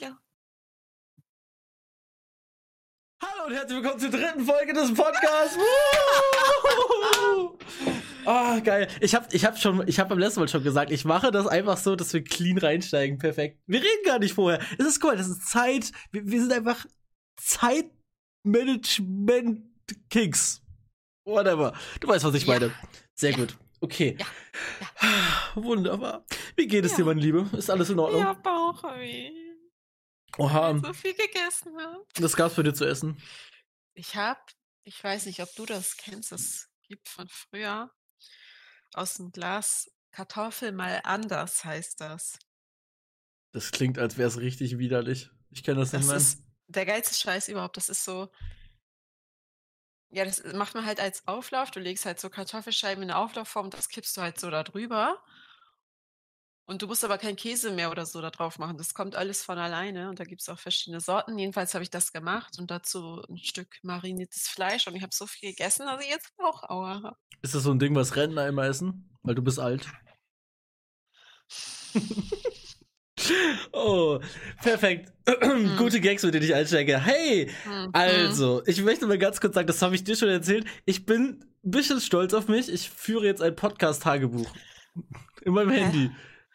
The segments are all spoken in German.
Hallo. Hallo und herzlich willkommen zur dritten Folge des Podcasts. Ah, oh, geil. Ich hab, ich hab schon, ich hab beim letzten Mal schon gesagt, ich mache das einfach so, dass wir clean reinsteigen. Perfekt. Wir reden gar nicht vorher. Es ist cool, das ist Zeit. Wir, wir sind einfach Zeitmanagement-Kings. Whatever. Du weißt, was ich ja. meine. Sehr ja. gut. Okay. Ja. Wunderbar. Wie geht es dir, meine Liebe? Ist alles in Ordnung? Ja, Bauchweh. Oha. So viel gegessen habe. Was gab's für dir zu essen? Ich hab, ich weiß nicht, ob du das kennst, das gibt von früher aus dem Glas Kartoffel mal anders heißt das. Das klingt, als wäre es richtig widerlich. Ich kenne das, das nicht mehr. Ist der geilste Scheiß überhaupt. Das ist so. Ja, das macht man halt als Auflauf. Du legst halt so Kartoffelscheiben in eine Auflaufform, das kippst du halt so da drüber. Und du musst aber keinen Käse mehr oder so da drauf machen. Das kommt alles von alleine und da gibt es auch verschiedene Sorten. Jedenfalls habe ich das gemacht und dazu ein Stück mariniertes Fleisch und ich habe so viel gegessen, dass ich jetzt auch Aua habe. Ist das so ein Ding, was Rentner immer essen? Weil du bist alt. oh, perfekt. Hm. Gute Gags, mit denen ich einsteige. Hey, hm. also, ich möchte mal ganz kurz sagen, das habe ich dir schon erzählt. Ich bin ein bisschen stolz auf mich. Ich führe jetzt ein Podcast-Tagebuch. In meinem Hä? Handy.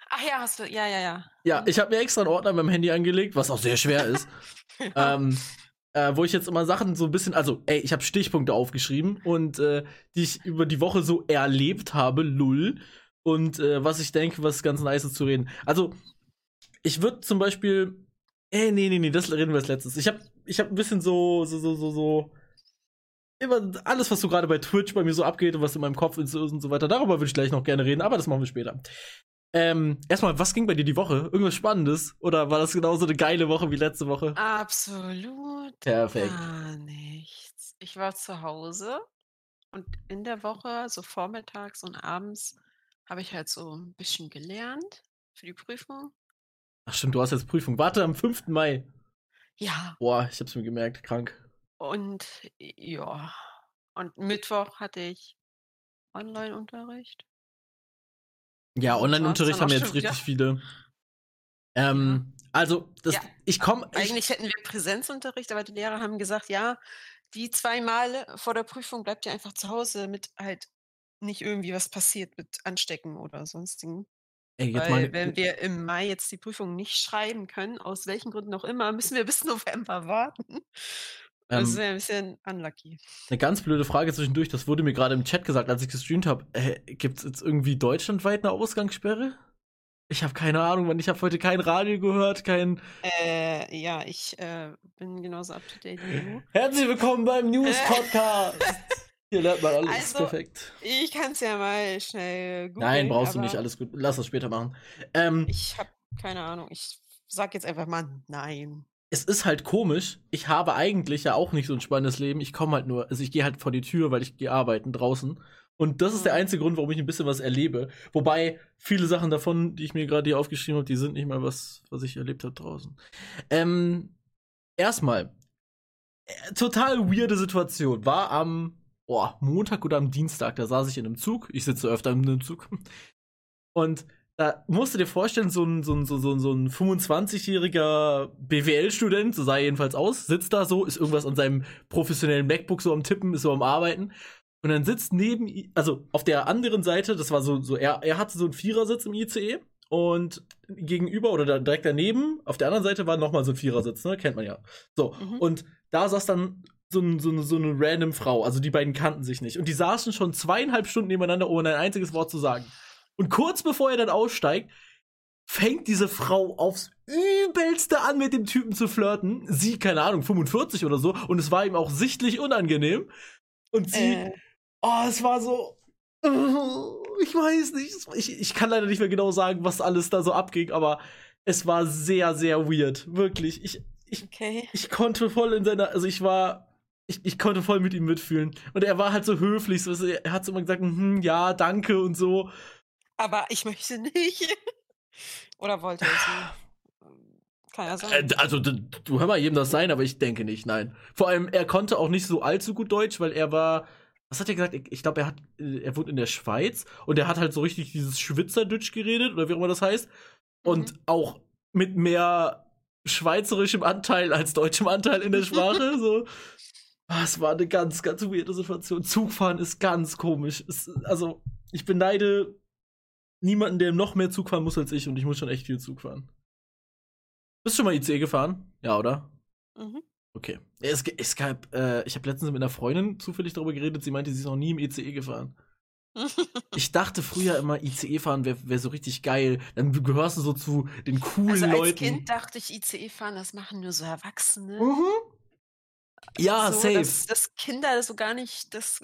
Ach ja, hast du, ja, ja, ja. Ja, ich habe mir extra einen Ordner beim Handy angelegt, was auch sehr schwer ist. ja. ähm, äh, wo ich jetzt immer Sachen so ein bisschen, also, ey, ich habe Stichpunkte aufgeschrieben und äh, die ich über die Woche so erlebt habe, lull. Und äh, was ich denke, was ganz nice ist zu reden. Also, ich würde zum Beispiel. Ey, nee, nee, nee, das reden wir als letztes. Ich habe ich hab ein bisschen so, so, so, so, so. Immer alles, was so gerade bei Twitch bei mir so abgeht und was in meinem Kopf ist und so weiter, darüber würde ich gleich noch gerne reden, aber das machen wir später. Ähm, erstmal, was ging bei dir die Woche? Irgendwas Spannendes? Oder war das genauso eine geile Woche wie letzte Woche? Absolut. Perfekt. Gar nichts. Ich war zu Hause und in der Woche, so vormittags und abends, habe ich halt so ein bisschen gelernt für die Prüfung. Ach stimmt, du hast jetzt Prüfung. Warte, am 5. Mai. Ja. Boah, ich hab's mir gemerkt, krank. Und ja. Und Mittwoch hatte ich Online-Unterricht. Ja, Online-Unterricht haben jetzt richtig ja. viele. Ähm, also, das, ja, ich komme. Eigentlich hätten wir Präsenzunterricht, aber die Lehrer haben gesagt, ja, die zwei Male vor der Prüfung bleibt ihr einfach zu Hause, damit halt nicht irgendwie was passiert mit Anstecken oder sonstigen. Ey, Weil, meine, wenn wir im Mai jetzt die Prüfung nicht schreiben können, aus welchen Gründen auch immer, müssen wir bis November warten. Das ähm, wäre ein bisschen unlucky. Eine ganz blöde Frage zwischendurch, das wurde mir gerade im Chat gesagt, als ich gestreamt habe. Äh, Gibt es jetzt irgendwie deutschlandweit eine Ausgangssperre? Ich habe keine Ahnung, man. Ich habe heute kein Radio gehört, kein. Äh, ja, ich äh, bin genauso up to date wie du. Herzlich willkommen beim News Podcast. Hier lernt man alles also, perfekt. Ich kann es ja mal schnell googeln. Nein, brauchst du nicht, alles gut. Lass das später machen. Ähm, ich habe keine Ahnung. Ich sag jetzt einfach mal nein es ist halt komisch. Ich habe eigentlich ja auch nicht so ein spannendes Leben. Ich komme halt nur, also ich gehe halt vor die Tür, weil ich gehe arbeiten draußen. Und das ist der mhm. einzige Grund, warum ich ein bisschen was erlebe. Wobei viele Sachen davon, die ich mir gerade hier aufgeschrieben habe, die sind nicht mal was, was ich erlebt habe draußen. Ähm, erstmal, äh, total weirde Situation. War am oh, Montag oder am Dienstag, da saß ich in einem Zug. Ich sitze öfter in einem Zug. Und da musst du dir vorstellen, so ein, so ein, so ein, so ein 25-jähriger BWL-Student, so sah er jedenfalls aus, sitzt da so, ist irgendwas an seinem professionellen MacBook so am Tippen, ist so am Arbeiten. Und dann sitzt neben, also auf der anderen Seite, das war so, so er, er hatte so einen Vierersitz im ICE und gegenüber oder da direkt daneben, auf der anderen Seite war nochmal so ein Vierersitz, ne? Kennt man ja. So. Mhm. Und da saß dann so, ein, so, eine, so eine random Frau, also die beiden kannten sich nicht. Und die saßen schon zweieinhalb Stunden nebeneinander, ohne ein einziges Wort zu sagen. Und kurz bevor er dann aussteigt, fängt diese Frau aufs übelste an, mit dem Typen zu flirten. Sie, keine Ahnung, 45 oder so. Und es war ihm auch sichtlich unangenehm. Und sie, äh. oh, es war so, ich weiß nicht. Ich, ich kann leider nicht mehr genau sagen, was alles da so abging, aber es war sehr, sehr weird. Wirklich. Ich, ich, okay. ich konnte voll in seiner, also ich war, ich, ich konnte voll mit ihm mitfühlen. Und er war halt so höflich. So, er hat so immer gesagt, hm, ja, danke und so. Aber ich möchte nicht. Oder wollte es Keiner sagen. Also, du, hör mal jedem das sein, aber ich denke nicht, nein. Vor allem, er konnte auch nicht so allzu gut Deutsch, weil er war. Was hat er gesagt? Ich, ich glaube, er hat, äh, er wohnt in der Schweiz und er hat halt so richtig dieses Schwitzerdütsch geredet oder wie auch immer das heißt. Und mhm. auch mit mehr schweizerischem Anteil als deutschem Anteil in der Sprache. So. Ah, es war eine ganz, ganz weirde Situation. Zugfahren ist ganz komisch. Es, also, ich beneide niemanden, der noch mehr Zug fahren muss als ich und ich muss schon echt viel Zug fahren. Bist du schon mal ICE gefahren? Ja, oder? Mhm. Okay. Es, es gab, äh, ich habe letztens mit einer Freundin zufällig darüber geredet, sie meinte, sie ist noch nie im ICE gefahren. ich dachte früher immer, ICE fahren wäre wär so richtig geil. Dann gehörst du so zu den coolen also als Leuten. Als Kind dachte ich, ICE fahren, das machen nur so Erwachsene. Mhm. Ja, so, safe. Dass, dass, Kinder das so gar nicht, das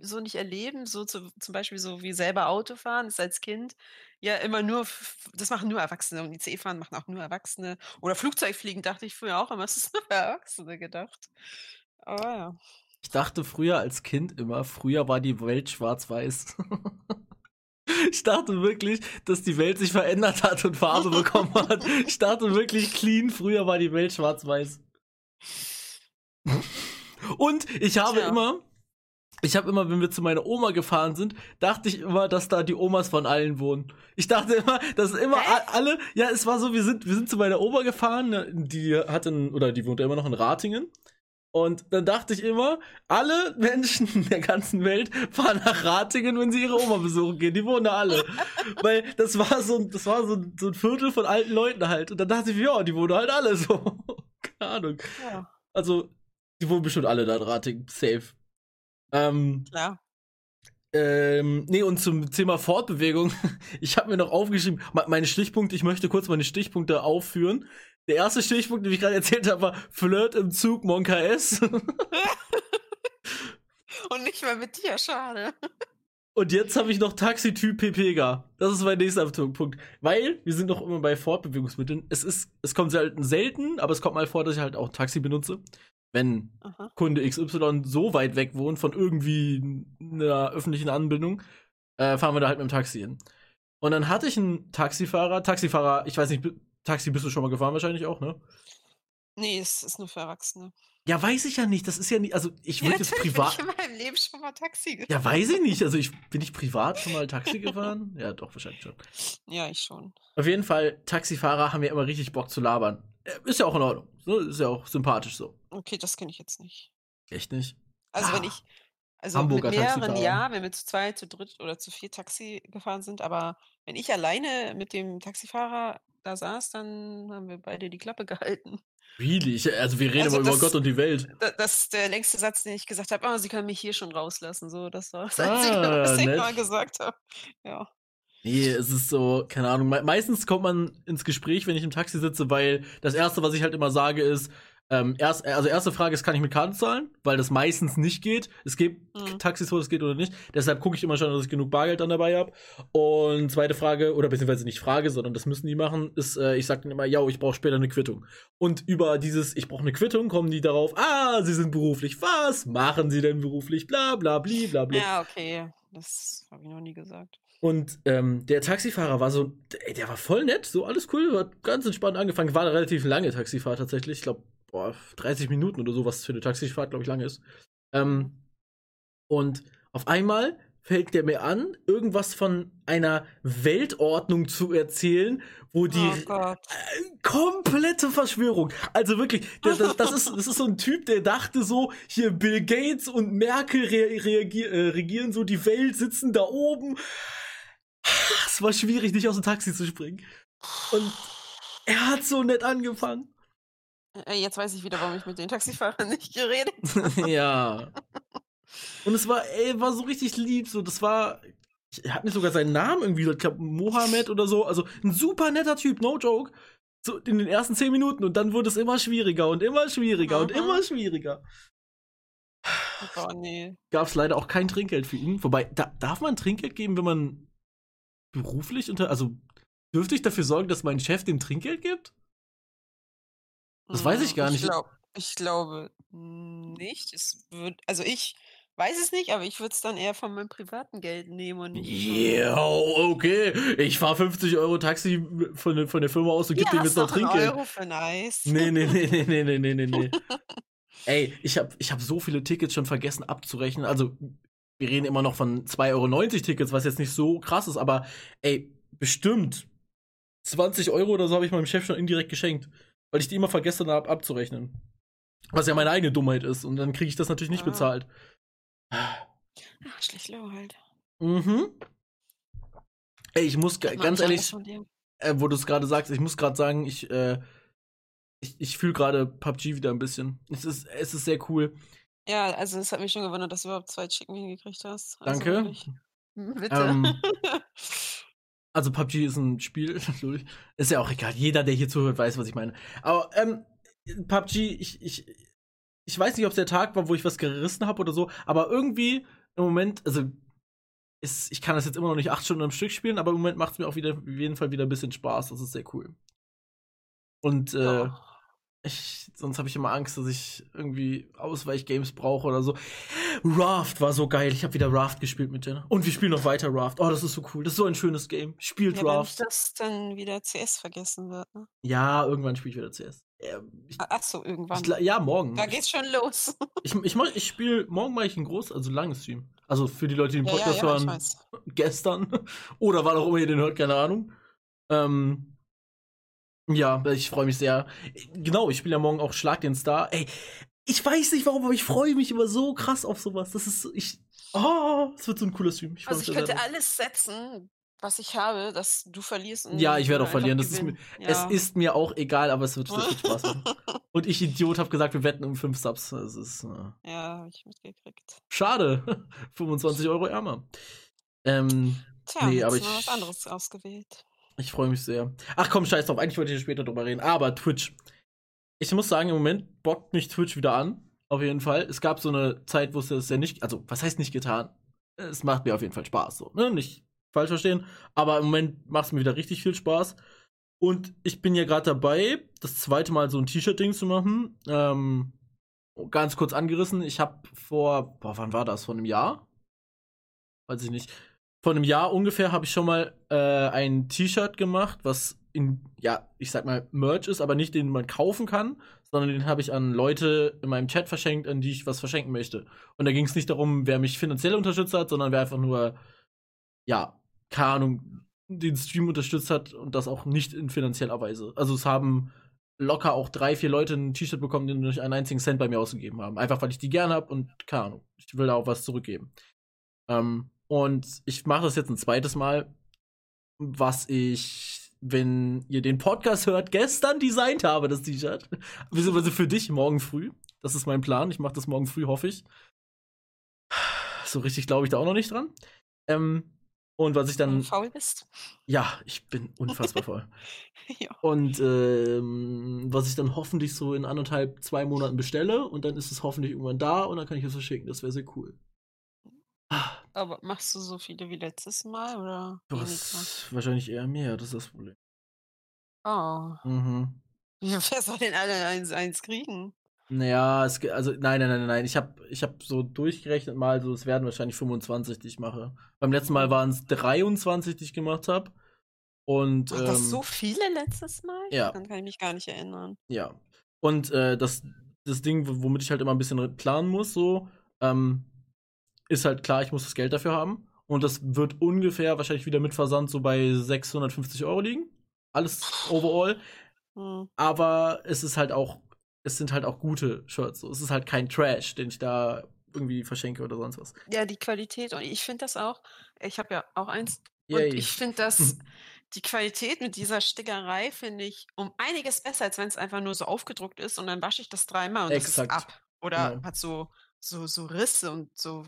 so nicht erleben, so zu, zum Beispiel so wie selber Auto fahren, ist als Kind ja immer nur, das machen nur Erwachsene und ICE fahren machen auch nur Erwachsene. Oder Flugzeugfliegen dachte ich früher auch immer, es ist nur für Erwachsene gedacht. Aber ja. Ich dachte früher als Kind immer, früher war die Welt schwarz-weiß. Ich dachte wirklich, dass die Welt sich verändert hat und Farbe bekommen hat. Ich dachte wirklich clean, früher war die Welt schwarz-weiß. Und ich habe ja. immer, ich habe immer, wenn wir zu meiner Oma gefahren sind, dachte ich immer, dass da die Omas von allen wohnen. Ich dachte immer, dass immer Hä? alle, ja, es war so, wir sind, wir sind zu meiner Oma gefahren, ne, die hat in, oder die wohnt ja immer noch in Ratingen. Und dann dachte ich immer, alle Menschen der ganzen Welt fahren nach Ratingen, wenn sie ihre Oma besuchen gehen. Die wohnen da alle. Weil das war so, das war so, so ein Viertel von alten Leuten halt. Und dann dachte ich, ja, die wohnen halt alle so. Keine Ahnung. Ja. Also, die wohnen bestimmt alle da in. Safe. Ähm, Klar. Ähm, nee, und zum Thema Fortbewegung. Ich habe mir noch aufgeschrieben, meine Stichpunkte, ich möchte kurz meine Stichpunkte aufführen. Der erste Stichpunkt, den ich gerade erzählt habe, war Flirt im Zug Monka S. Und nicht mal mit dir, schade. Und jetzt habe ich noch Taxityp Pepega. Das ist mein nächster Punkt. Weil wir sind noch immer bei Fortbewegungsmitteln. Es ist, es kommt selten, selten, aber es kommt mal vor, dass ich halt auch Taxi benutze. Wenn Aha. Kunde XY so weit weg wohnt von irgendwie einer öffentlichen Anbindung, äh, fahren wir da halt mit dem Taxi hin. Und dann hatte ich einen Taxifahrer, Taxifahrer, ich weiß nicht, Taxi bist du schon mal gefahren wahrscheinlich auch, ne? Nee, es ist nur für Erwachsene. Ja, weiß ich ja nicht. Das ist ja nicht, also ich würde ja, jetzt privat. Bin ich in meinem Leben schon mal Taxi gefahren. Ja, weiß ich nicht. Also ich bin ich privat schon mal Taxi gefahren? ja, doch, wahrscheinlich schon. Ja, ich schon. Auf jeden Fall, Taxifahrer haben ja immer richtig Bock zu labern. Ist ja auch in Ordnung. So, ist ja auch sympathisch so. Okay, das kenne ich jetzt nicht. Echt nicht? Also ah, wenn ich, also Hamburger mit mehreren ja, wenn wir zu zweit, zu dritt oder zu vier Taxi gefahren sind, aber wenn ich alleine mit dem Taxifahrer da saß, dann haben wir beide die Klappe gehalten. Really? Also wir reden also das, über Gott und die Welt. Das ist der längste Satz, den ich gesagt habe. Oh, sie können mich hier schon rauslassen. So, das war das ah, Einzige, was ich mal gesagt habe. Ja. Nee, es ist so, keine Ahnung. meistens kommt man ins Gespräch, wenn ich im Taxi sitze, weil das Erste, was ich halt immer sage, ist, ähm, erst, also erste Frage ist, kann ich mit Karte zahlen? Weil das meistens nicht geht. Es gibt mhm. Taxis, wo das geht oder nicht. Deshalb gucke ich immer schon, dass ich genug Bargeld dann dabei habe. Und zweite Frage, oder beziehungsweise nicht Frage, sondern das müssen die machen, ist, äh, ich sage dann immer, ja, ich brauche später eine Quittung. Und über dieses, ich brauche eine Quittung, kommen die darauf, ah, sie sind beruflich. Was machen sie denn beruflich? Bla, bla, bli, bla, bla. Ja, okay. Das habe ich noch nie gesagt. Und ähm, der Taxifahrer war so, ey, der war voll nett, so alles cool, hat ganz entspannt angefangen. War eine relativ lange Taxifahrt tatsächlich, ich glaube, 30 Minuten oder so, was für eine Taxifahrt, glaube ich, lang ist. Ähm, und auf einmal fällt der mir an, irgendwas von einer Weltordnung zu erzählen, wo die oh äh, komplette Verschwörung. Also wirklich, das, das, ist, das ist so ein Typ, der dachte so, hier Bill Gates und Merkel re reagier, äh, regieren so die Welt, sitzen da oben. Es war schwierig, nicht aus dem Taxi zu springen. Und er hat so nett angefangen. Äh, jetzt weiß ich wieder, warum ich mit den Taxifahrern nicht geredet habe. ja. Und es war, ey, war so richtig lieb. So, das war. Er hat mir sogar seinen Namen irgendwie, ich glaube, Mohammed oder so. Also ein super netter Typ, no joke. So in den ersten zehn Minuten. Und dann wurde es immer schwieriger und immer schwieriger mhm. und immer schwieriger. Oh nee. Gab es leider auch kein Trinkgeld für ihn. Wobei, da, darf man Trinkgeld geben, wenn man beruflich unter. Also dürfte ich dafür sorgen, dass mein Chef dem Trinkgeld gibt? Das weiß ich hm, gar nicht. Ich, glaub, ich glaube nicht. Es wird, also ich weiß es nicht, aber ich würde es dann eher von meinem privaten Geld nehmen und nicht. Ja, okay. Ich fahre 50 Euro Taxi von, von der Firma aus und gebe ja, dem jetzt noch Trinkgeld. Euro für nice. Nee, nee, nee, nee, nee, nee, nee, nee. Ey, ich habe ich hab so viele Tickets schon vergessen abzurechnen. Also, wir reden immer noch von 2,90 Euro Tickets, was jetzt nicht so krass ist, aber ey, bestimmt 20 Euro oder so habe ich meinem Chef schon indirekt geschenkt. weil ich die immer vergessen habe abzurechnen. Was ja meine eigene Dummheit ist. Und dann kriege ich das natürlich nicht Ah. bezahlt. Ach, schlecht Low halt. Mhm. Ey, ich muss man ganz ehrlich, äh, wo du es gerade sagst, ich muss gerade sagen, ich, äh, ich, ich fühle gerade PUBG wieder ein bisschen. Es ist, es ist sehr cool. Ja, also es hat mich schon gewundert, dass du überhaupt zwei Chicken hingekriegt hast. Also Danke. wirklich. Hm, Bitte. Ähm, Also PUBG ist ein Spiel, Lul. ist ja auch egal. Jeder, der hier zuhört, weiß, was ich meine. Aber ähm, PUBG, ich, ich, ich weiß nicht, ob es der Tag war, wo ich was gerissen habe oder so, aber irgendwie im Moment, also ist, ich kann das jetzt immer noch nicht acht Stunden am Stück spielen, aber im Moment macht es mir auch wieder auf jeden Fall wieder ein bisschen Spaß. Das ist sehr cool. Und äh, Ja. Ich, sonst habe ich immer Angst, dass ich irgendwie Ausweichgames brauche oder so. Raft war so geil. Ich habe wieder Raft gespielt mit Jenna. Und wir spielen noch weiter Raft. Oh, das ist so cool. Das ist so ein schönes Game. Spielt Ja, Raft. nicht, dass dann wieder CS vergessen wird. Ne? Ja, irgendwann spiele ich wieder CS. Ähm, ich, Ah, Ach so, irgendwann. ich, ja, morgen. da geht's schon los. Ich, ich, mach- ich spiele, morgen mache ich ein groß, also langes Stream. Also für die Leute, die den ja, ja, Podcast ja, ich hören, gestern. Oder wann auch immer ihr den hört, keine Ahnung. Ähm, ja, ich freue mich sehr. Genau, ich spiele ja morgen auch Schlag den Star. Ey, ich weiß nicht warum, aber ich freue mich immer so krass auf sowas. Das ist, so- ich, oh, es wird so ein cooler Stream. Ich Also ich könnte alles setzen, was ich habe, dass du verlierst. Ja, ich werde auch verlieren. ist mir, gewinnen. Es Ja. ist mir auch egal, aber es wird, es wird Spaß machen. Und ich, Idiot, habe gesagt, wir wetten um 5 Subs. Das ist äh, Ja, habe ich mitgekriegt. schade. 25 Euro ärmer. Ähm, Tja, Nee, aber ich- was anderes ausgewählt. Ich freue mich sehr. Ach komm, scheiß drauf. Eigentlich wollte ich später drüber reden. Aber Twitch. Ich muss sagen, im Moment bockt mich Twitch wieder an. Auf jeden Fall. Es gab so eine Zeit, wo es das ja nicht, also was heißt nicht getan? Es macht mir auf jeden Fall Spaß. So, ne? Nicht falsch verstehen. Aber im Moment macht es mir wieder richtig viel Spaß. Und ich bin ja gerade dabei, das zweite Mal so ein T-Shirt-Ding zu machen. Ähm, ganz kurz angerissen. Ich habe vor, boah, wann war das? Vor einem Jahr? Weiß ich nicht. Vor einem Jahr ungefähr habe ich schon mal äh, ein T-Shirt gemacht, was in, ja, ich sag mal, Merch ist, aber nicht den man kaufen kann, sondern den habe ich an Leute in meinem Chat verschenkt, an die ich was verschenken möchte. Und da ging es nicht darum, wer mich finanziell unterstützt hat, sondern wer einfach nur, ja, keine Ahnung, den Stream unterstützt hat und das auch nicht in finanzieller Weise. Also es haben locker auch drei, vier Leute ein T-Shirt bekommen, die nicht einen einzigen Cent bei mir ausgegeben haben. Einfach weil ich die gerne habe und keine Ahnung, ich will da auch was zurückgeben. Ähm, und ich mache das jetzt ein zweites Mal, was ich, wenn ihr den Podcast hört, gestern designt habe, das T-Shirt. Beziehungsweise für dich morgen früh. Das ist mein Plan. Ich mache das morgen früh, hoffe ich. So richtig glaube ich da auch noch nicht dran. Ähm, und was ich Wenn du dann. faul bist. Ja, ich bin unfassbar voll. ja. Und ähm, was ich dann hoffentlich so in anderthalb, zwei Monaten bestelle und dann ist es hoffentlich irgendwann da und dann kann ich es verschicken. Das wäre sehr cool. Aber machst du so viele wie letztes Mal oder Du hast wahrscheinlich eher mehr, das ist das Problem. Oh. Mhm. Ja, wer soll denn alle eins, eins kriegen? Naja, es, also nein, nein, nein, nein. Ich habe ich hab so durchgerechnet mal, so es werden wahrscheinlich 25, die ich mache. Beim letzten Mal waren es 23, die ich gemacht habe. Und Ach, das ähm, so viele letztes Mal? ja. Dann kann ich mich gar nicht erinnern. Ja. Und äh, das, das Ding, womit ich halt immer ein bisschen planen muss, so, ähm, ist halt klar, ich muss das Geld dafür haben. Und das wird ungefähr wahrscheinlich wieder mit Versand so bei 650 Euro liegen. Alles overall. Hm. Aber es ist halt auch, es sind halt auch gute Shirts. So. Es ist halt kein Trash, den ich da irgendwie verschenke oder sonst was. Ja, die Qualität. Und ich finde das auch. Ich habe ja auch eins. Yay. Und ich finde das, die Qualität mit dieser Stickerei finde ich um einiges besser, als wenn es einfach nur so aufgedruckt ist und dann wasche ich das dreimal und das ist ab. Oder Genau. hat so, so, so Risse und so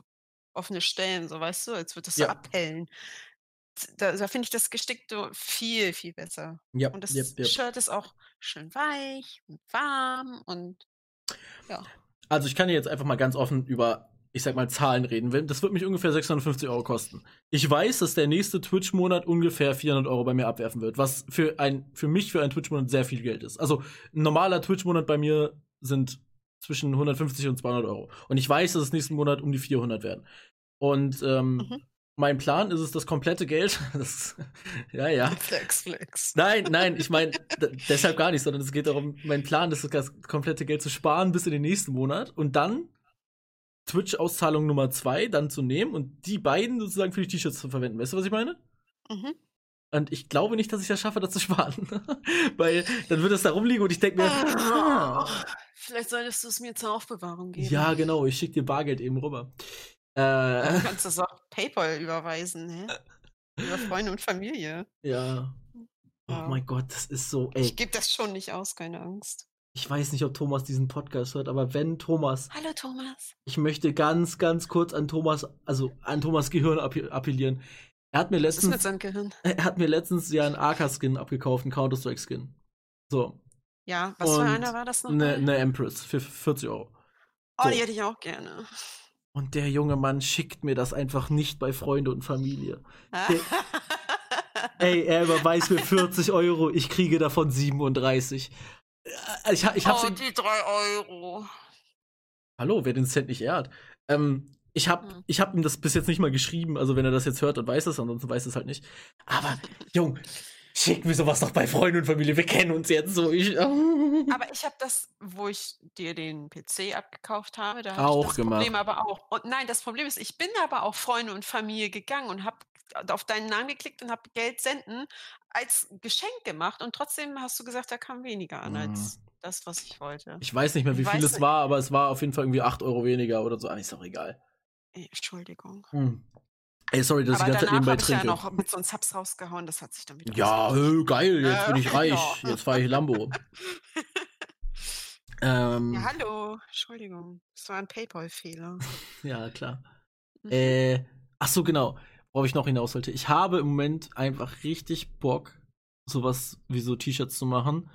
offene Stellen, so weißt du, als würde das so Ja. abhellen. Da, da finde ich das Gestickte viel, viel besser. Ja, Und das yep, yep. Shirt ist auch schön weich und warm und ja. Also ich kann dir jetzt einfach mal ganz offen über, ich sag mal, Zahlen reden. Das wird mich ungefähr 650 Euro kosten. Ich weiß, dass der nächste Twitch-Monat ungefähr 400 Euro bei mir abwerfen wird, was für ein, für mich für einen Twitch-Monat sehr viel Geld ist. Also ein normaler Twitch-Monat bei mir sind zwischen 150 und 200 Euro. Und ich weiß, dass es nächsten Monat um die 400 werden. Und ähm, Mhm. mein Plan ist es, das komplette Geld, das, ja, ja, Flex, flex. Nein, nein, ich meine deshalb gar nicht, sondern es geht darum, mein Plan ist, das komplette Geld zu sparen bis in den nächsten Monat und dann Twitch-Auszahlung Nummer zwei dann zu nehmen und die beiden sozusagen für die T-Shirts zu verwenden. Weißt du, was ich meine? Mhm. Und ich glaube nicht, dass ich das schaffe, das zu sparen. Weil dann wird es da rumliegen und ich denke mir, ah. Vielleicht solltest du es mir zur Aufbewahrung geben. ja, genau, ich schicke dir Bargeld eben rüber. Du Äh, kannst das auch PayPal überweisen, hä? Über Freunde und Familie. ja. Oh Ja. mein Gott, das ist so, ey. Ich gebe das schon nicht aus, keine Angst. Ich weiß nicht, ob Thomas diesen Podcast hört, aber wenn Thomas, Hallo Thomas. ich möchte ganz, ganz kurz an Thomas, also an Thomas Gehirn appe- appellieren. Er hat mir Was ist mit letztens, seinem Gehirn? er hat mir letztens ja einen AK-Skin abgekauft, einen Counter-Strike-Skin. So, Ja, was für Und einer war das noch? eine eine Empress für 40 Euro. oh, so. die hätte ich auch gerne. Und der junge Mann schickt mir das einfach nicht bei Freunde und Familie. Ey, er überweist mir 40 Euro, ich kriege davon 37. Äh, Ich, ich hab's oh, die drei Euro. Hallo, wer den Cent nicht ehrt. Ähm, ich hab, Hm. ich hab ihm das bis jetzt nicht mal geschrieben, also wenn er das jetzt hört, dann weiß es, ansonsten weiß es halt nicht. Aber, Jung, schick mir sowas doch bei Freunden und Familie, wir kennen uns jetzt so. Ich, Aber ich habe das, wo ich dir den PC abgekauft habe, da habe Auch ich das gemacht. Problem aber auch. Und nein, das Problem ist, ich bin aber auch Freunde und Familie gegangen und habe auf deinen Namen geklickt und habe Geld senden als Geschenk gemacht und trotzdem hast du gesagt, da kam weniger an als das, was ich wollte. ich weiß nicht mehr, wie Ich viel es war, aber es war auf jeden Fall irgendwie 8 Euro weniger oder so. Ah, ist doch egal. Entschuldigung. Hm. Ey, sorry, dass aber ich die ganze Zeit nebenbei habe ich ja trinke. noch mit so einem Subs rausgehauen, das hat sich dann wieder Ja, ausgeglichen. äh, geil, jetzt Äh, bin ich reich. ja. Jetzt fahre ich Lambo. ähm, Ja, hallo. Entschuldigung. Das war ein PayPal-Fehler. ja, klar. Mhm. Äh, ach so, genau. Worauf ich noch hinaus wollte. Ich habe im Moment einfach richtig Bock, sowas wie so T-Shirts zu machen.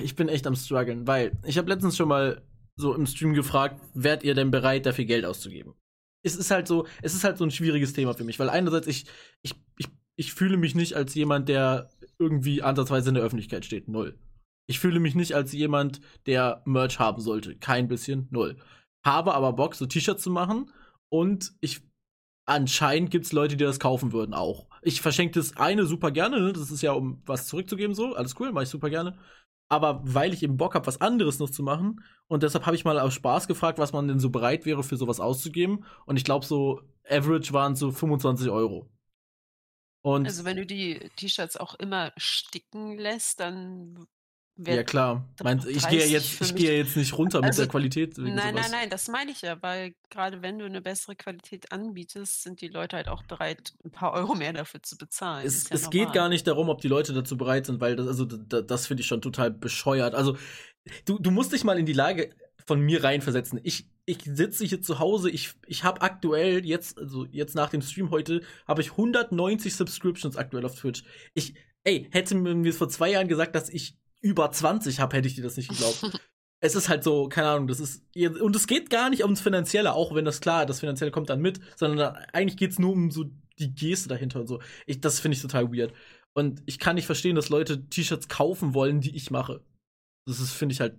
Ich bin echt am struggeln, weil ich habe letztens schon mal so im Stream gefragt, wärt ihr denn bereit, dafür Geld auszugeben? Es ist halt so, es ist halt so ein schwieriges Thema für mich, weil einerseits ich, ich, ich, ich fühle mich nicht als jemand, der irgendwie ansatzweise in der Öffentlichkeit steht. Null. Ich fühle mich nicht als jemand, der Merch haben sollte. Kein bisschen. Null. Habe aber Bock, so T-Shirts zu machen und ich anscheinend gibt's Leute, die das kaufen würden auch. Ich verschenke das eine super gerne, ne? das ist ja um was zurückzugeben so, alles cool, mache ich super gerne. Aber weil ich eben Bock habe, was anderes noch zu machen und deshalb habe ich mal aus Spaß gefragt, was man denn so bereit wäre für sowas auszugeben und ich glaube so average waren so 25 Euro. Und Also wenn du die T-Shirts auch immer sticken lässt, dann ja klar, Meinst, ich gehe 30 jetzt, ich gehe jetzt nicht runter mit Also, der Qualität. wegen Nein, sowas. nein, nein, das meine ich ja, weil gerade wenn du eine bessere Qualität anbietest, sind die Leute halt auch bereit, ein paar Euro mehr dafür zu bezahlen. Es, ja es geht gar nicht darum, ob die Leute dazu bereit sind, weil das, also, das, das finde ich schon total bescheuert. Also, du, du musst dich mal in die Lage von mir reinversetzen. Ich, ich sitze hier zu Hause, ich, ich habe aktuell jetzt, also jetzt nach dem Stream heute, habe ich 190 Subscriptions aktuell auf Twitch. Ich, ey, hätte mir mir vor zwei Jahren gesagt, dass ich über 20 habe, hätte ich dir das nicht geglaubt. es ist halt so, keine Ahnung, das ist, und es geht gar nicht ums Finanzielle, auch wenn das klar, das Finanzielle kommt dann mit, sondern eigentlich geht's nur um so die Geste dahinter und so. Ich, das finde ich total weird. Und ich kann nicht verstehen, dass Leute T-Shirts kaufen wollen, die ich mache. Das ist, finde ich halt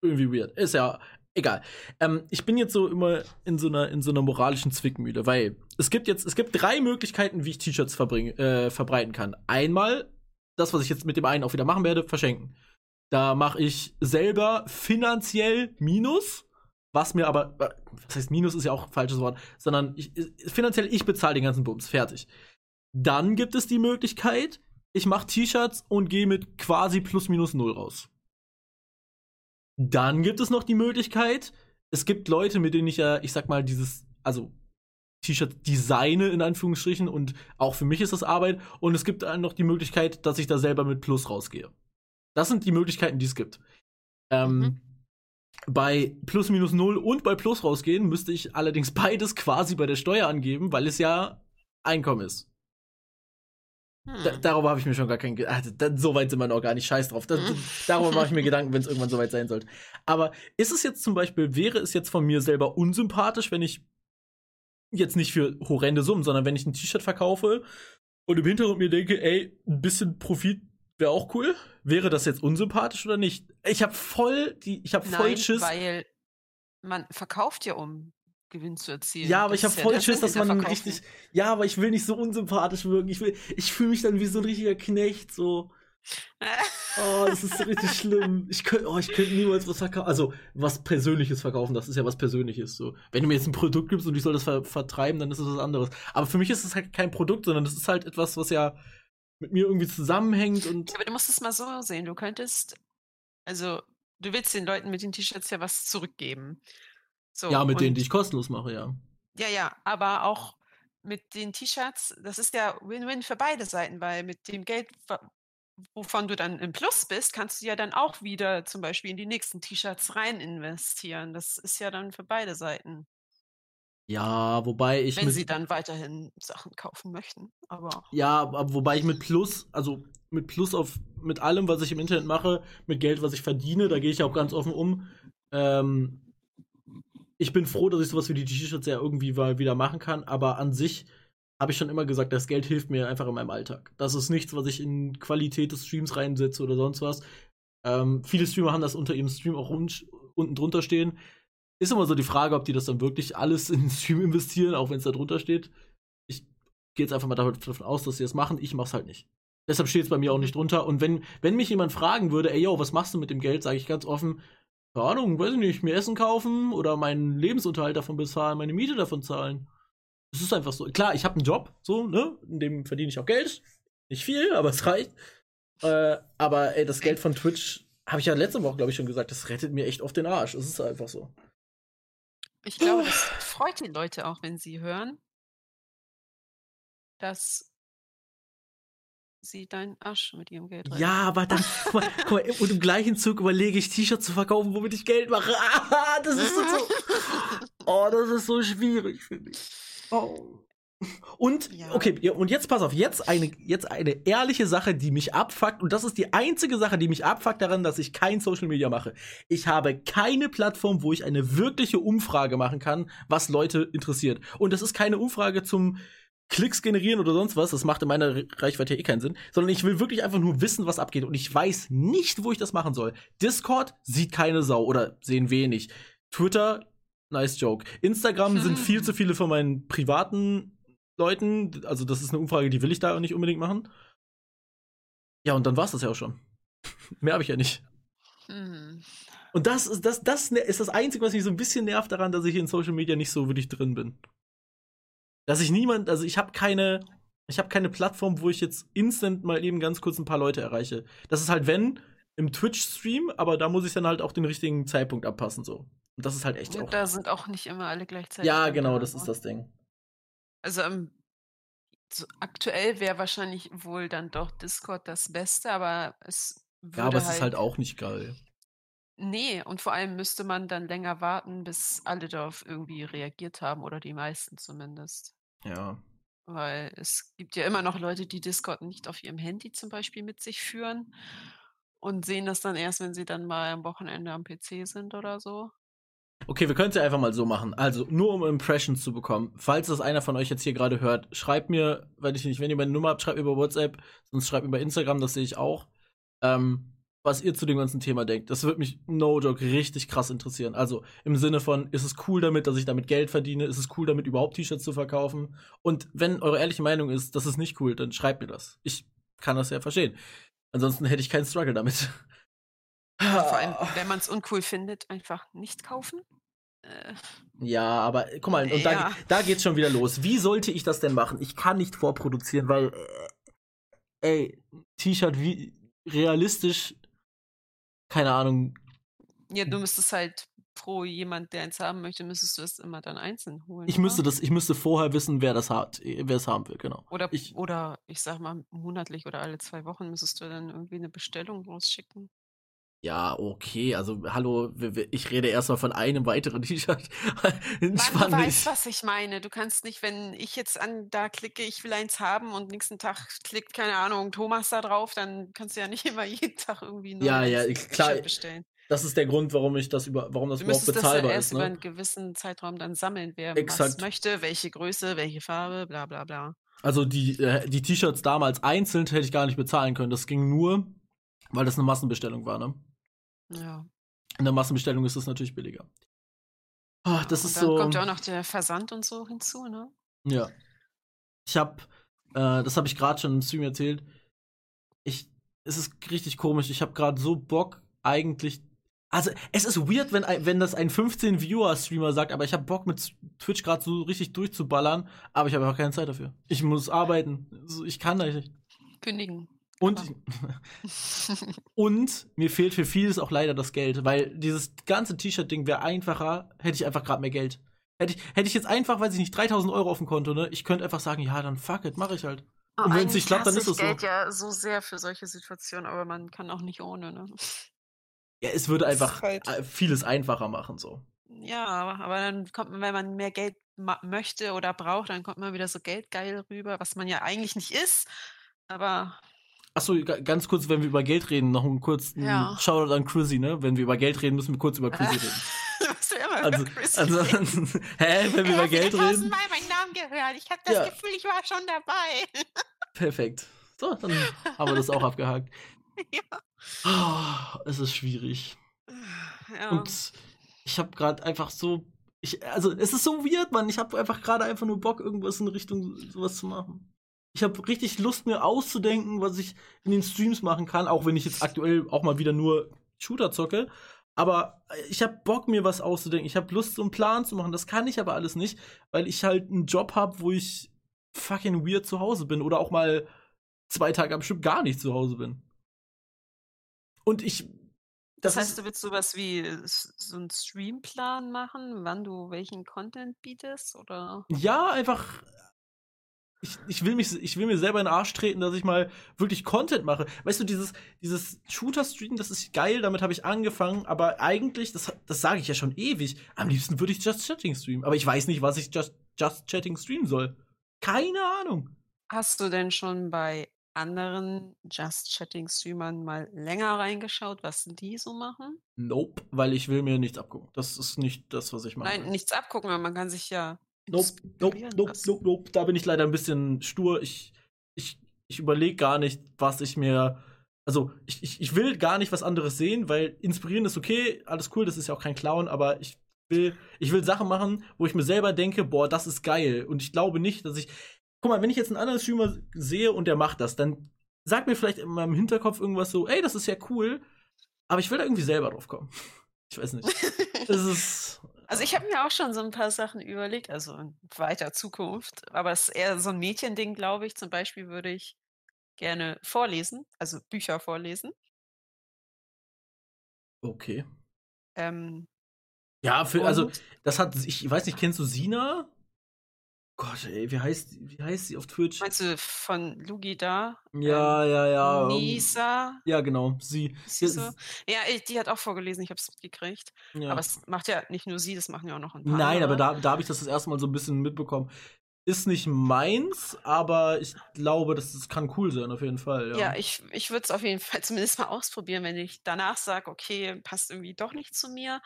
irgendwie weird. Ist ja egal. Ähm, ich bin jetzt so immer in so einer, in so einer moralischen Zwickmühle, weil es gibt jetzt, es gibt drei Möglichkeiten, wie ich T-Shirts äh, verbreiten kann. Einmal, das, was ich jetzt mit dem einen auch wieder machen werde, verschenken. Da mache ich selber finanziell Minus, was mir aber, äh, was heißt Minus ist ja auch ein falsches Wort, sondern ich, finanziell ich bezahle den ganzen Bums, fertig. Dann gibt es die Möglichkeit, ich mache T-Shirts und gehe mit quasi plus minus null raus. Dann gibt es noch die Möglichkeit, es gibt Leute, mit denen ich ja, ich sag mal, dieses, also T-Shirt designe in Anführungsstrichen und auch für mich ist das Arbeit und es gibt dann noch die Möglichkeit, dass ich da selber mit Plus rausgehe. Das sind die Möglichkeiten, die es gibt. Ähm, Mhm. Bei Plus minus null und bei Plus rausgehen müsste ich allerdings beides quasi bei der Steuer angeben, weil es ja Einkommen ist. Hm. Da, darüber habe ich mir schon gar keinen Gedanken. So weit sind wir noch gar nicht scheiß drauf. Das, Mhm. darüber mache ich mir Gedanken, wenn es irgendwann soweit sein sollte. Aber ist es jetzt zum Beispiel, wäre es jetzt von mir selber unsympathisch, wenn ich jetzt nicht für horrende Summen, sondern wenn ich ein T-Shirt verkaufe und im Hintergrund mir denke, ey, ein bisschen Profit wäre auch cool? Wäre das jetzt unsympathisch oder nicht? Ich habe voll die, ich habe voll Schiss. weil man verkauft ja, um Gewinn zu erzielen. Ja, aber Das ich habe ja voll Schiss, dass man Verkaufen. richtig. Ja, aber ich will nicht so unsympathisch wirken. Ich will, ich fühle mich dann wie so ein richtiger Knecht, so. Oh, das ist so richtig schlimm. Ich könnte, oh, ich könnte niemals was verkaufen. Also, was Persönliches verkaufen, das ist ja was Persönliches. So. Wenn du mir jetzt ein Produkt gibst und ich soll das ver vertreiben, dann ist es was anderes. Aber für mich ist es halt kein Produkt, sondern das ist halt etwas, was ja mit mir irgendwie zusammenhängt und. Aber du musst es mal so sehen. Du könntest, also du willst den Leuten mit den T-Shirts ja was zurückgeben. So, ja, mit denen, die ich kostenlos mache, ja. Ja, ja, aber auch mit den T-Shirts, das ist ja Win-Win für beide Seiten, weil mit dem Geld, wovon du dann im Plus bist, kannst du ja dann auch wieder zum Beispiel in die nächsten T-Shirts rein investieren. Das ist ja dann für beide Seiten. Ja, wobei ich. Wenn sie dann weiterhin Sachen kaufen möchten, aber. Ja, aber wobei ich mit Plus, also mit Plus auf, mit allem, was ich im Internet mache, mit Geld, was ich verdiene, da gehe ich auch ganz offen um. Ähm, ich bin froh, dass ich sowas wie die T-Shirts ja irgendwie mal wieder machen kann, aber an sich habe ich schon immer gesagt, das Geld hilft mir einfach in meinem Alltag. Das ist nichts, was ich in Qualität des Streams reinsetze oder sonst was. Ähm, viele Streamer haben das unter ihrem Stream auch unten drunter stehen. Ist immer so die Frage, ob die das dann wirklich alles in den Stream investieren, auch wenn es da drunter steht. Ich gehe jetzt einfach mal davon aus, dass sie das machen. Ich mach's halt nicht. Deshalb steht es bei mir auch nicht drunter. Und wenn, wenn mich jemand fragen würde, ey, yo, was machst du mit dem Geld, sage ich ganz offen, keine Ahnung, weiß ich nicht, mir Essen kaufen oder meinen Lebensunterhalt davon bezahlen, meine Miete davon zahlen. Es ist einfach so. Klar, ich habe einen Job, so, ne? In dem verdiene ich auch Geld. Nicht viel, aber es reicht. Äh, aber ey, das Geld von Twitch, habe ich ja letzte Woche, glaube ich, schon gesagt, das rettet mir echt oft den Arsch. Es ist einfach so. Ich glaube, das freut die Leute auch, wenn sie hören, dass sie deinen Arsch mit ihrem Geld retten. Ja, aber dann, guck mal, guck mal, und im gleichen Zug überlege ich, T-Shirts zu verkaufen, womit ich Geld mache. Ah, das ist so. Oh, das ist so schwierig, finde ich. Oh. Und, ja. okay, und jetzt pass auf, jetzt eine, jetzt eine ehrliche Sache, die mich abfuckt. Und das ist die einzige Sache, die mich abfuckt daran, dass ich kein Social Media mache. Ich habe keine Plattform, wo ich eine wirkliche Umfrage machen kann, was Leute interessiert. Und das ist keine Umfrage zum Klicks generieren oder sonst was. Das macht in meiner Reichweite eh keinen Sinn. Sondern ich will wirklich einfach nur wissen, was abgeht. Und ich weiß nicht, wo ich das machen soll. Discord sieht keine Sau oder sehen wenig. Twitter Nice Joke. Instagram sind viel zu viele von meinen privaten Leuten. Also, das ist eine Umfrage, die will ich da auch nicht unbedingt machen. Ja, und dann war es das ja auch schon. Mehr habe ich ja nicht. Hm. Und das ist das, das ist das Einzige, was mich so ein bisschen nervt daran, dass ich in Social Media nicht so wirklich drin bin. Dass ich niemand, also ich habe keine, ich habe keine Plattform, wo ich jetzt instant mal eben ganz kurz ein paar Leute erreiche. Das ist halt wenn im Twitch-Stream, aber da muss ich dann halt auch den richtigen Zeitpunkt abpassen so. Und das ist halt echt auch. Da sind auch nicht immer alle gleichzeitig. Ja, genau, das ist das Ding. Also ähm, so aktuell wäre wahrscheinlich wohl dann doch Discord das Beste, aber es würde Ja, aber es halt ist halt auch nicht geil. Nee, und vor allem müsste man dann länger warten, bis alle darauf irgendwie reagiert haben oder die meisten zumindest. Ja. Weil es gibt ja immer noch Leute, die Discord nicht auf ihrem Handy zum Beispiel mit sich führen und sehen das dann erst, wenn sie dann mal am Wochenende am PC sind oder so. Okay, wir können es ja einfach mal so machen. Also, nur um Impressions zu bekommen. Falls das einer von euch jetzt hier gerade hört, schreibt mir, weiß ich nicht, wenn ihr meine Nummer habt, schreibt mir über WhatsApp, sonst schreibt mir über Instagram, das sehe ich auch. Ähm, was ihr zu dem ganzen Thema denkt. Das würde mich, no joke, richtig krass interessieren. Also im Sinne von, ist es cool damit, dass ich damit Geld verdiene? Ist es cool damit, überhaupt T-Shirts zu verkaufen? Und wenn eure ehrliche Meinung ist, das ist nicht cool, dann schreibt mir das. Ich kann das ja verstehen. Ansonsten hätte ich keinen Struggle damit. Vor allem, wenn man es uncool findet, einfach nicht kaufen. Äh, ja, aber guck mal, und ja. da, da geht's schon wieder los. Wie sollte ich das denn machen? Ich kann nicht vorproduzieren, weil, äh, ey, T-Shirt wie realistisch, keine Ahnung. Ja, du müsstest halt pro jemand, der eins haben möchte, müsstest du es immer dann einzeln holen. Ich oder? müsste das, ich müsste vorher wissen, wer das hat, wer es haben will, genau. Oder ich, oder ich sag mal, monatlich oder alle zwei Wochen müsstest du dann irgendwie eine Bestellung rausschicken. Ja, okay, also hallo, ich rede erstmal von einem weiteren T-Shirt. du weißt, was ich meine. Du kannst nicht, wenn ich jetzt an da klicke, ich will eins haben und nächsten Tag klickt, keine Ahnung, Thomas da drauf, dann kannst du ja nicht immer jeden Tag irgendwie nur ja, ja, klar, bestellen. Das ist der Grund, warum ich das über, warum das du überhaupt bezahlbar das ja erst ist. Ne? über einen gewissen Zeitraum dann sammeln, wer Exakt. was möchte, welche Größe, welche Farbe, bla bla bla. Also die, äh, die T-Shirts damals einzeln hätte ich gar nicht bezahlen können. Das ging nur, weil das eine Massenbestellung war, ne? Ja. In der Massenbestellung ist das natürlich billiger. Oh, das und ist dann so. kommt ja auch noch der Versand und so hinzu, ne? Ja. Ich hab, äh, das habe ich gerade schon im Stream erzählt. Ich, es ist richtig komisch. Ich habe gerade so Bock, eigentlich. Also, es ist weird, wenn, wenn das ein 15-Viewer-Streamer sagt, aber ich habe Bock, mit Twitch gerade so richtig durchzuballern, aber ich habe einfach keine Zeit dafür. Ich muss arbeiten. Ich kann da nicht. Kündigen. Und, und mir fehlt für vieles auch leider das Geld, weil dieses ganze T-Shirt-Ding wäre einfacher, hätte ich einfach gerade mehr Geld. Hätte ich, hätte ich jetzt einfach, weiß ich nicht, 3000 Euro auf dem Konto, ne? Ich könnte einfach sagen, ja, dann fuck it, mache ich halt. Oh, Und wenn's nicht eigentlich klappt, dann ist es so. Geld ja so sehr für solche Situationen, aber man kann auch nicht ohne, ne? Ja, es würde einfach halt- äh, vieles einfacher machen, so. Ja, aber, dann kommt man, wenn man mehr Geld möchte oder braucht, dann kommt man wieder so geldgeil rüber, was man ja eigentlich nicht ist. Aber Achso, ga- ganz kurz, wenn wir über Geld reden, noch einen kurzen Ja. Shoutout an Chrissy, ne? Wenn wir über Geld reden, müssen wir kurz über Chrissy reden. Also, also reden. hä, wenn wir über Geld reden? tausendmal meinen Namen gehört. Ich habe das Ja. Gefühl, ich war schon dabei. Perfekt. So, dann haben wir das auch abgehakt. ja. Oh, es ist schwierig. ja. Und ich habe gerade einfach so. Ich, also, es ist so weird, Mann. Ich habe einfach gerade einfach nur Bock, irgendwas in Richtung sowas zu machen. Ich habe richtig Lust, mir auszudenken, was ich in den Streams machen kann, auch wenn ich jetzt aktuell auch mal wieder nur Shooter zocke. Aber ich habe Bock, mir was auszudenken. Ich habe Lust, so einen Plan zu machen. Das kann ich aber alles nicht, weil ich halt einen Job habe, wo ich fucking weird zu Hause bin oder auch mal zwei Tage am Stück gar nicht zu Hause bin. Und ich. das Das, heißt, ist, du willst sowas wie so einen Streamplan machen, wann du welchen Content bietest? Oder? Ja, einfach. Ich, ich, will mich, ich will mir selber in den Arsch treten, dass ich mal wirklich Content mache. Weißt du, dieses, dieses Shooter-Stream, das ist geil, damit habe ich angefangen, aber eigentlich, das, das sage ich ja schon ewig, am liebsten würde ich Just Chatting streamen. Aber ich weiß nicht, was ich Just, Just Chatting streamen soll. Keine Ahnung. Hast du denn schon bei anderen Just-Chatting-Streamern mal länger reingeschaut, was die so machen? Nope, weil ich will mir nichts abgucken. Das ist nicht das, was ich mache. Nein, nichts abgucken, aber man kann sich ja Nope, nope, nope, nope, nope. Da bin ich leider ein bisschen stur. Ich, ich, ich überlege gar nicht, was ich mir. Also, ich, ich, ich will gar nicht was anderes sehen, weil inspirieren ist okay, alles cool, das ist ja auch kein Clown, aber ich will, ich will Sachen machen, wo ich mir selber denke, boah, das ist geil. Und ich glaube nicht, dass ich. Guck mal, wenn ich jetzt einen anderen Streamer sehe und der macht das, dann sagt mir vielleicht in meinem Hinterkopf irgendwas so, ey, das ist ja cool, aber ich will da irgendwie selber drauf kommen. Ich weiß nicht. Ist. Also ich habe mir auch schon so ein paar Sachen überlegt, also in weiter Zukunft, aber es ist eher so ein Mädchending, glaube ich. Zum Beispiel würde ich gerne vorlesen, also Bücher vorlesen. Okay. Ähm, Ja, für, also, das hat, ich weiß nicht, kennst du Sina? Gott, ey, wie heißt, wie heißt sie auf Twitch? meinst du von Lugi da? Ja, ja, ja. ähm, Nisa? Ja, genau, sie. Sie Ja, so? Ja, die hat auch vorgelesen, ich habe es mitgekriegt. ja. Aber es macht ja nicht nur sie, das machen ja auch noch ein paar Nein, aber andere. da, da habe ich das das erste Mal so ein bisschen mitbekommen. Ist nicht meins, aber ich glaube, das, das kann cool sein, auf jeden Fall. Ja, Ja, ich, ich würde es auf jeden Fall zumindest mal ausprobieren, wenn ich danach sage, okay, passt irgendwie doch nicht zu mir,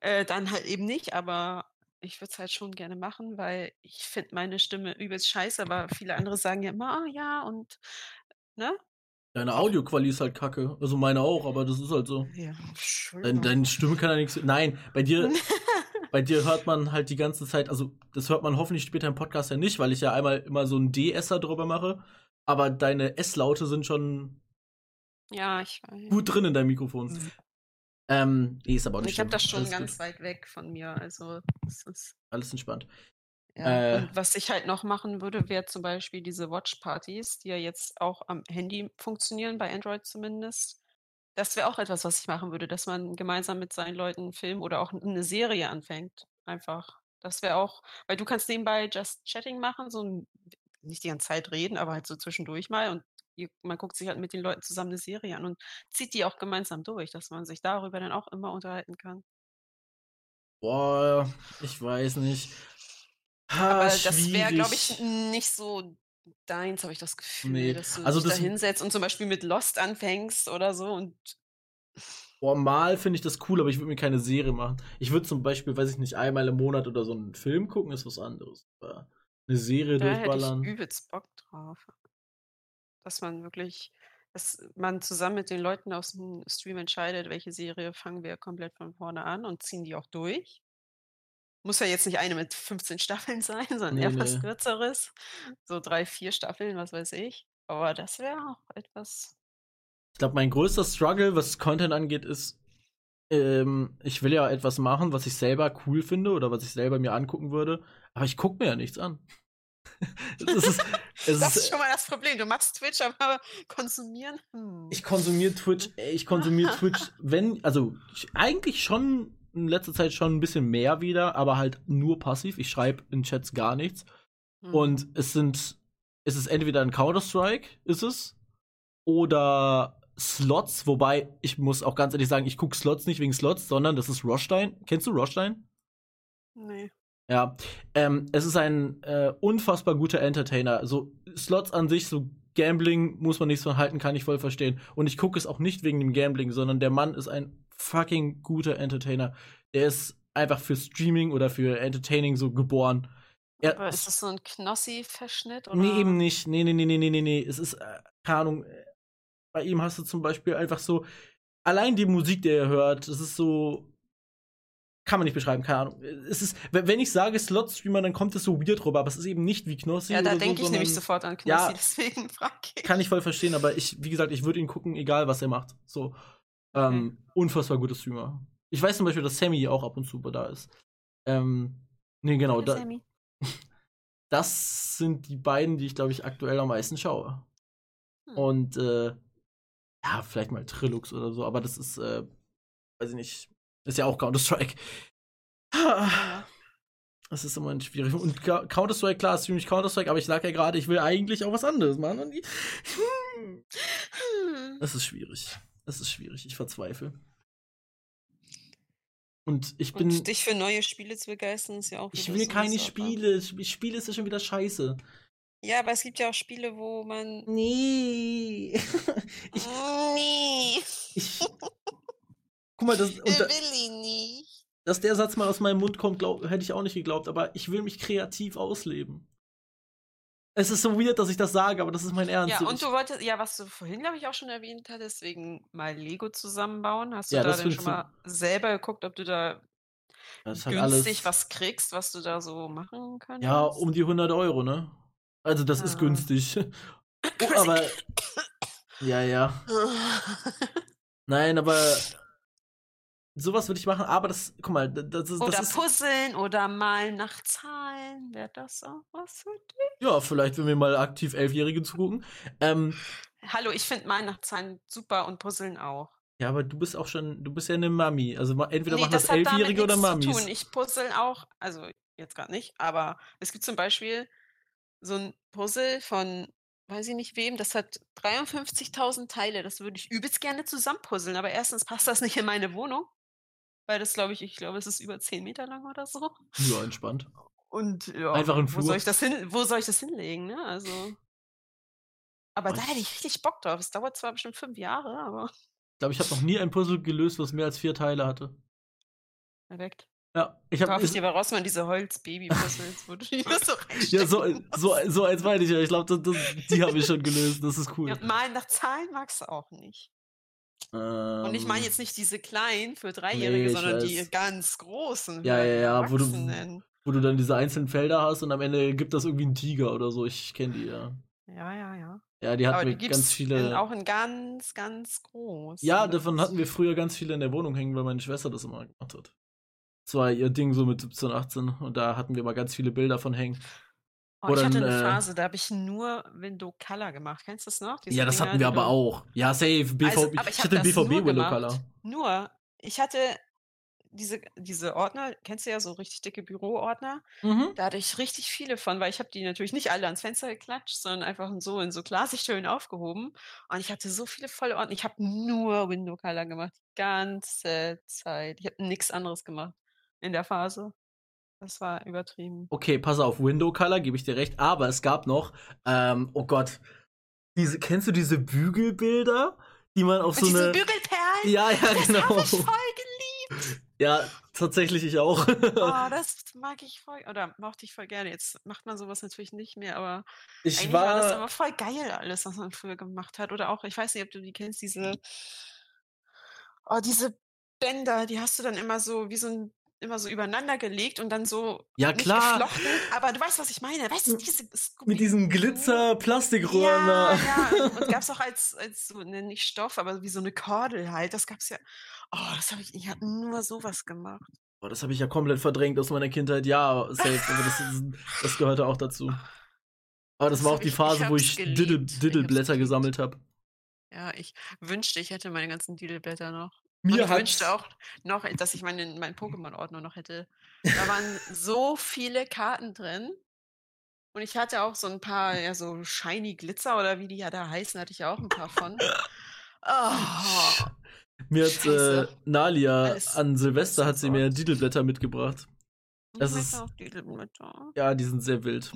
äh, dann halt eben nicht, aber ich würde es halt schon gerne machen, weil ich finde meine Stimme übelst scheiße, aber viele andere sagen ja immer, ah ja, und ne? Deine Audioqualität ist halt kacke. Also meine auch, aber das ist halt so. Ja, Dein, deine Stimme kann ja nichts. Nein, bei dir, bei dir hört man halt die ganze Zeit, also das hört man hoffentlich später im Podcast ja nicht, weil ich ja einmal immer so einen D-Esser drüber mache. Aber deine S-Laute sind schon ja, ich weiß. gut drin in deinem Mikrofon. Ähm, nee, ist aber auch nicht Ich habe das schon Alles ganz gut. weit weg von mir, also es ist Alles entspannt. Ja, Äh. und was ich halt noch machen würde, wäre zum Beispiel diese Watch-Partys, die ja jetzt auch am Handy funktionieren, bei Android zumindest. Das wäre auch etwas, was ich machen würde, dass man gemeinsam mit seinen Leuten einen Film oder auch eine Serie anfängt. Einfach. Das wäre auch, weil du kannst nebenbei Just Chatting machen, so ein, nicht die ganze Zeit reden, aber halt so zwischendurch mal und man guckt sich halt mit den Leuten zusammen eine Serie an und zieht die auch gemeinsam durch, dass man sich darüber dann auch immer unterhalten kann. Boah, ich weiß nicht. Ha, Aber das wäre, glaube ich, nicht so deins, habe ich das Gefühl, Nee, dass du also dich da das- hinsetzt und zum Beispiel mit Lost anfängst oder so und Boah, mal finde ich das cool, aber ich würde mir keine Serie machen. Ich würde zum Beispiel, weiß ich nicht, einmal im Monat oder so einen Film gucken, ist was anderes. Aber eine Serie da hätte ich durchballern. übelst Bock drauf. Dass man wirklich, dass man zusammen mit den Leuten aus dem Stream entscheidet, welche Serie fangen wir komplett von vorne an und ziehen die auch durch. Muss ja jetzt nicht eine mit 15 Staffeln sein, sondern Nee, eher was nee. kürzeres. So drei, vier Staffeln, was weiß ich. Aber das wäre auch etwas. Ich glaube, mein größter Struggle, was Content angeht, ist, ähm, ich will ja etwas machen, was ich selber cool finde oder was ich selber mir angucken würde, aber ich gucke mir ja nichts an. das ist, Das ist, schon mal das Problem. Du machst Twitch, aber konsumieren? Hm. ich konsumiere Twitch, ich konsumiere Twitch, wenn, also ich, eigentlich schon in letzter Zeit schon ein bisschen mehr wieder, aber halt nur passiv. Ich schreibe in Chats gar nichts. Hm. Und es sind, es ist entweder ein Counter-Strike, ist es, oder Slots, wobei ich muss auch ganz ehrlich sagen, ich gucke Slots nicht wegen Slots, sondern das ist Rostein. Kennst du Rostein? Nee. Ja, ähm, es ist ein äh, unfassbar guter Entertainer. So Slots an sich, so Gambling muss man nichts von halten, kann ich voll verstehen. Und ich gucke es auch nicht wegen dem Gambling, sondern der Mann ist ein fucking guter Entertainer. Der ist einfach für Streaming oder für Entertaining so geboren. Er, Aber ist das so ein Knossi-Verschnitt? Nee, eben nicht. Nee, nee, nee, nee, nee, nee, nee. Es ist, äh, keine Ahnung, äh, bei ihm hast du zum Beispiel einfach so, allein die Musik, die er hört, das ist so, kann man nicht beschreiben, keine Ahnung. Es ist, wenn ich sage Slot-Streamer, dann kommt es so weird rüber, aber es ist eben nicht wie Knossi Ja, da denke so, ich nämlich sofort an Knossi, Ja. deswegen frage ich. Kann ich voll verstehen, aber ich, wie gesagt, ich würde ihn gucken, egal was er macht. So, ähm, unfassbar guter Streamer. Ich weiß zum Beispiel, dass Sammy auch ab und zu da ist. Ähm, nee, genau, da, Sammy. das sind die beiden, die ich, glaube ich, aktuell am meisten schaue. Hm. Und äh, ja, vielleicht mal Trilux oder so, aber das ist, äh, weiß ich nicht, ist ja auch Counter-Strike. Das ist immer schwierig. Und Counter-Strike, klar, ist ziemlich Counter-Strike, aber ich sag ja gerade, ich will eigentlich auch was anderes machen. Und. Das ist schwierig. Das ist schwierig. Ich verzweifle. Und ich bin. Und dich für neue Spiele zu begeistern, ist ja auch ich will keine. Spiele. Sp- Spiele ist ja schon wieder scheiße. Ja, aber es gibt ja auch Spiele, wo man. Nee. ich, nee, ich, guck mal, das, und da, will ich nicht. dass der Satz mal aus meinem Mund kommt, glaub, hätte ich auch nicht geglaubt, aber ich will mich kreativ ausleben. Es ist so weird, dass ich das sage, aber das ist mein Ernst. Ja, und ich, du wolltest, ja, was du vorhin, glaube ich, auch schon erwähnt hattest, wegen mal Lego zusammenbauen. Hast du Ja, da denn schon mal selber geguckt, ob du da halt günstig alles, was kriegst, was du da so machen kannst? Ja, um die 100 Euro, ne? Also, das ist Ah. günstig. Oh, aber. Ja, ja. Nein, aber. Sowas würde ich machen, aber das. Guck mal, das, das ist. Oder Das ist puzzeln oder malen nach Zahlen. Wäre das auch was für dich? ja, vielleicht, wenn wir mal aktiv Elfjährige zugucken. Ähm, Hallo, ich finde malen nach Zahlen super und puzzeln auch. ja, aber du bist auch schon. Du bist ja eine Mami. Also, entweder machen das, damit Elfjährige oder Mamis. Zu tun. Ich puzzle auch, also jetzt gerade nicht, aber es gibt zum Beispiel so ein Puzzle von, weiß ich nicht wem, das hat 53.000 Teile. Das würde ich übelst gerne zusammenpuzzeln, aber erstens passt das nicht in meine Wohnung, weil das glaube ich, ich glaube, es ist über 10 Meter lang oder so. Ja, entspannt. Und ja, Einfach wo Flur. soll ich das hin, wo soll ich das hinlegen, ne? Also. Aber da Ich- hätte ich richtig Bock drauf. Es dauert zwar bestimmt fünf Jahre, aber Ich glaube, ich habe noch nie ein Puzzle gelöst, was mehr als vier Teile hatte. perfekt. Ja, ich habe. ich dir aber raus mal diese Holz-Baby-Puzzles, wo du die so Ja, so, so, so eins meine ich ja. Ich glaube, die habe ich schon gelöst. Das ist cool. Ja, malen nach Zahlen magst du auch nicht. Und ich meine Ähm, jetzt nicht diese kleinen für Dreijährige, nee, sondern weiß. die ganz großen. Ja, für ja, ja, wo du- wo du dann diese einzelnen Felder hast und am Ende gibt das irgendwie einen Tiger oder so. Ich kenne die, ja. Ja, ja, ja. Ja, die Aber hatten die wir ganz viele. in, auch in ganz, ganz groß. ja, davon hatten wir früher ganz viele in der Wohnung hängen, weil meine Schwester das immer gemacht hat. Das war ihr Ding so mit 17, 18 und da hatten wir mal ganz viele Bilder von hängen. Oh, ich hatte ein, eine äh, Phase, da habe ich nur Window Color gemacht. Kennst du das noch? Diese ja, das Dinger, hatten wir aber auch. Ja, safe. BVB. Also, ich ich hatte BVB gemacht. Color. Nur, ich hatte diese, diese Ordner, kennst du ja so richtig dicke Büroordner. Mhm. Da hatte ich richtig viele von, weil ich habe die natürlich nicht alle ans Fenster geklatscht, sondern einfach so in so Klarsichthüllen aufgehoben. Und ich hatte so viele volle Ordner. Ich habe nur Window Color gemacht, die ganze Zeit. Ich habe nichts anderes gemacht in der Phase. Das war übertrieben. Okay, pass auf, Window Color, gebe ich dir recht, aber es gab noch, ähm, oh Gott, diese, kennst du diese Bügelbilder, die man auf Mit so eine. Bügelperlen, Ja, ja, das genau. habe ich voll geliebt. Ja, tatsächlich ich auch. Oh, das mag ich voll, oder mochte ich voll gerne. Jetzt macht man sowas natürlich nicht mehr, aber ich eigentlich war das war. immer voll geil, alles, was man früher gemacht hat. Oder auch, ich weiß nicht, ob du die kennst, diese, oh, diese Bänder, die hast du dann immer so, wie so ein, immer so übereinander gelegt und dann so Ja, klar. geflochten, aber du weißt, was ich meine. Weißt du, diese Mit diesen Glitzer-Plastikröhren ja, ja, und gab's auch als, als so, ne, nicht Stoff, aber wie so eine Kordel halt. Das gab's ja. Oh, das habe ich, ich habe nur sowas gemacht. Boah, das habe ich ja komplett verdrängt aus meiner Kindheit. Ja, safe. Aber das, ist, das gehörte auch dazu. Aber das, Das war auch die ich- ich Phase, wo ich. Diddle, Diddleblätter geliebt. gesammelt habe. Ja, ich wünschte, ich hätte meine ganzen Diddleblätter noch. Mir und ich wünschte auch noch, dass ich meinen, meinen Pokémon-Ordner noch hätte. Da waren so viele Karten drin. Und ich hatte auch so ein paar, ja, so Shiny Glitzer oder wie die ja da heißen, hatte ich auch ein paar von. Oh, Mir hat äh. Nalia Alles an Silvester hat sie mir entsorgt. Diddleblätter mitgebracht. Das ich ist- auch Diddleblätter. Ja, die sind sehr wild.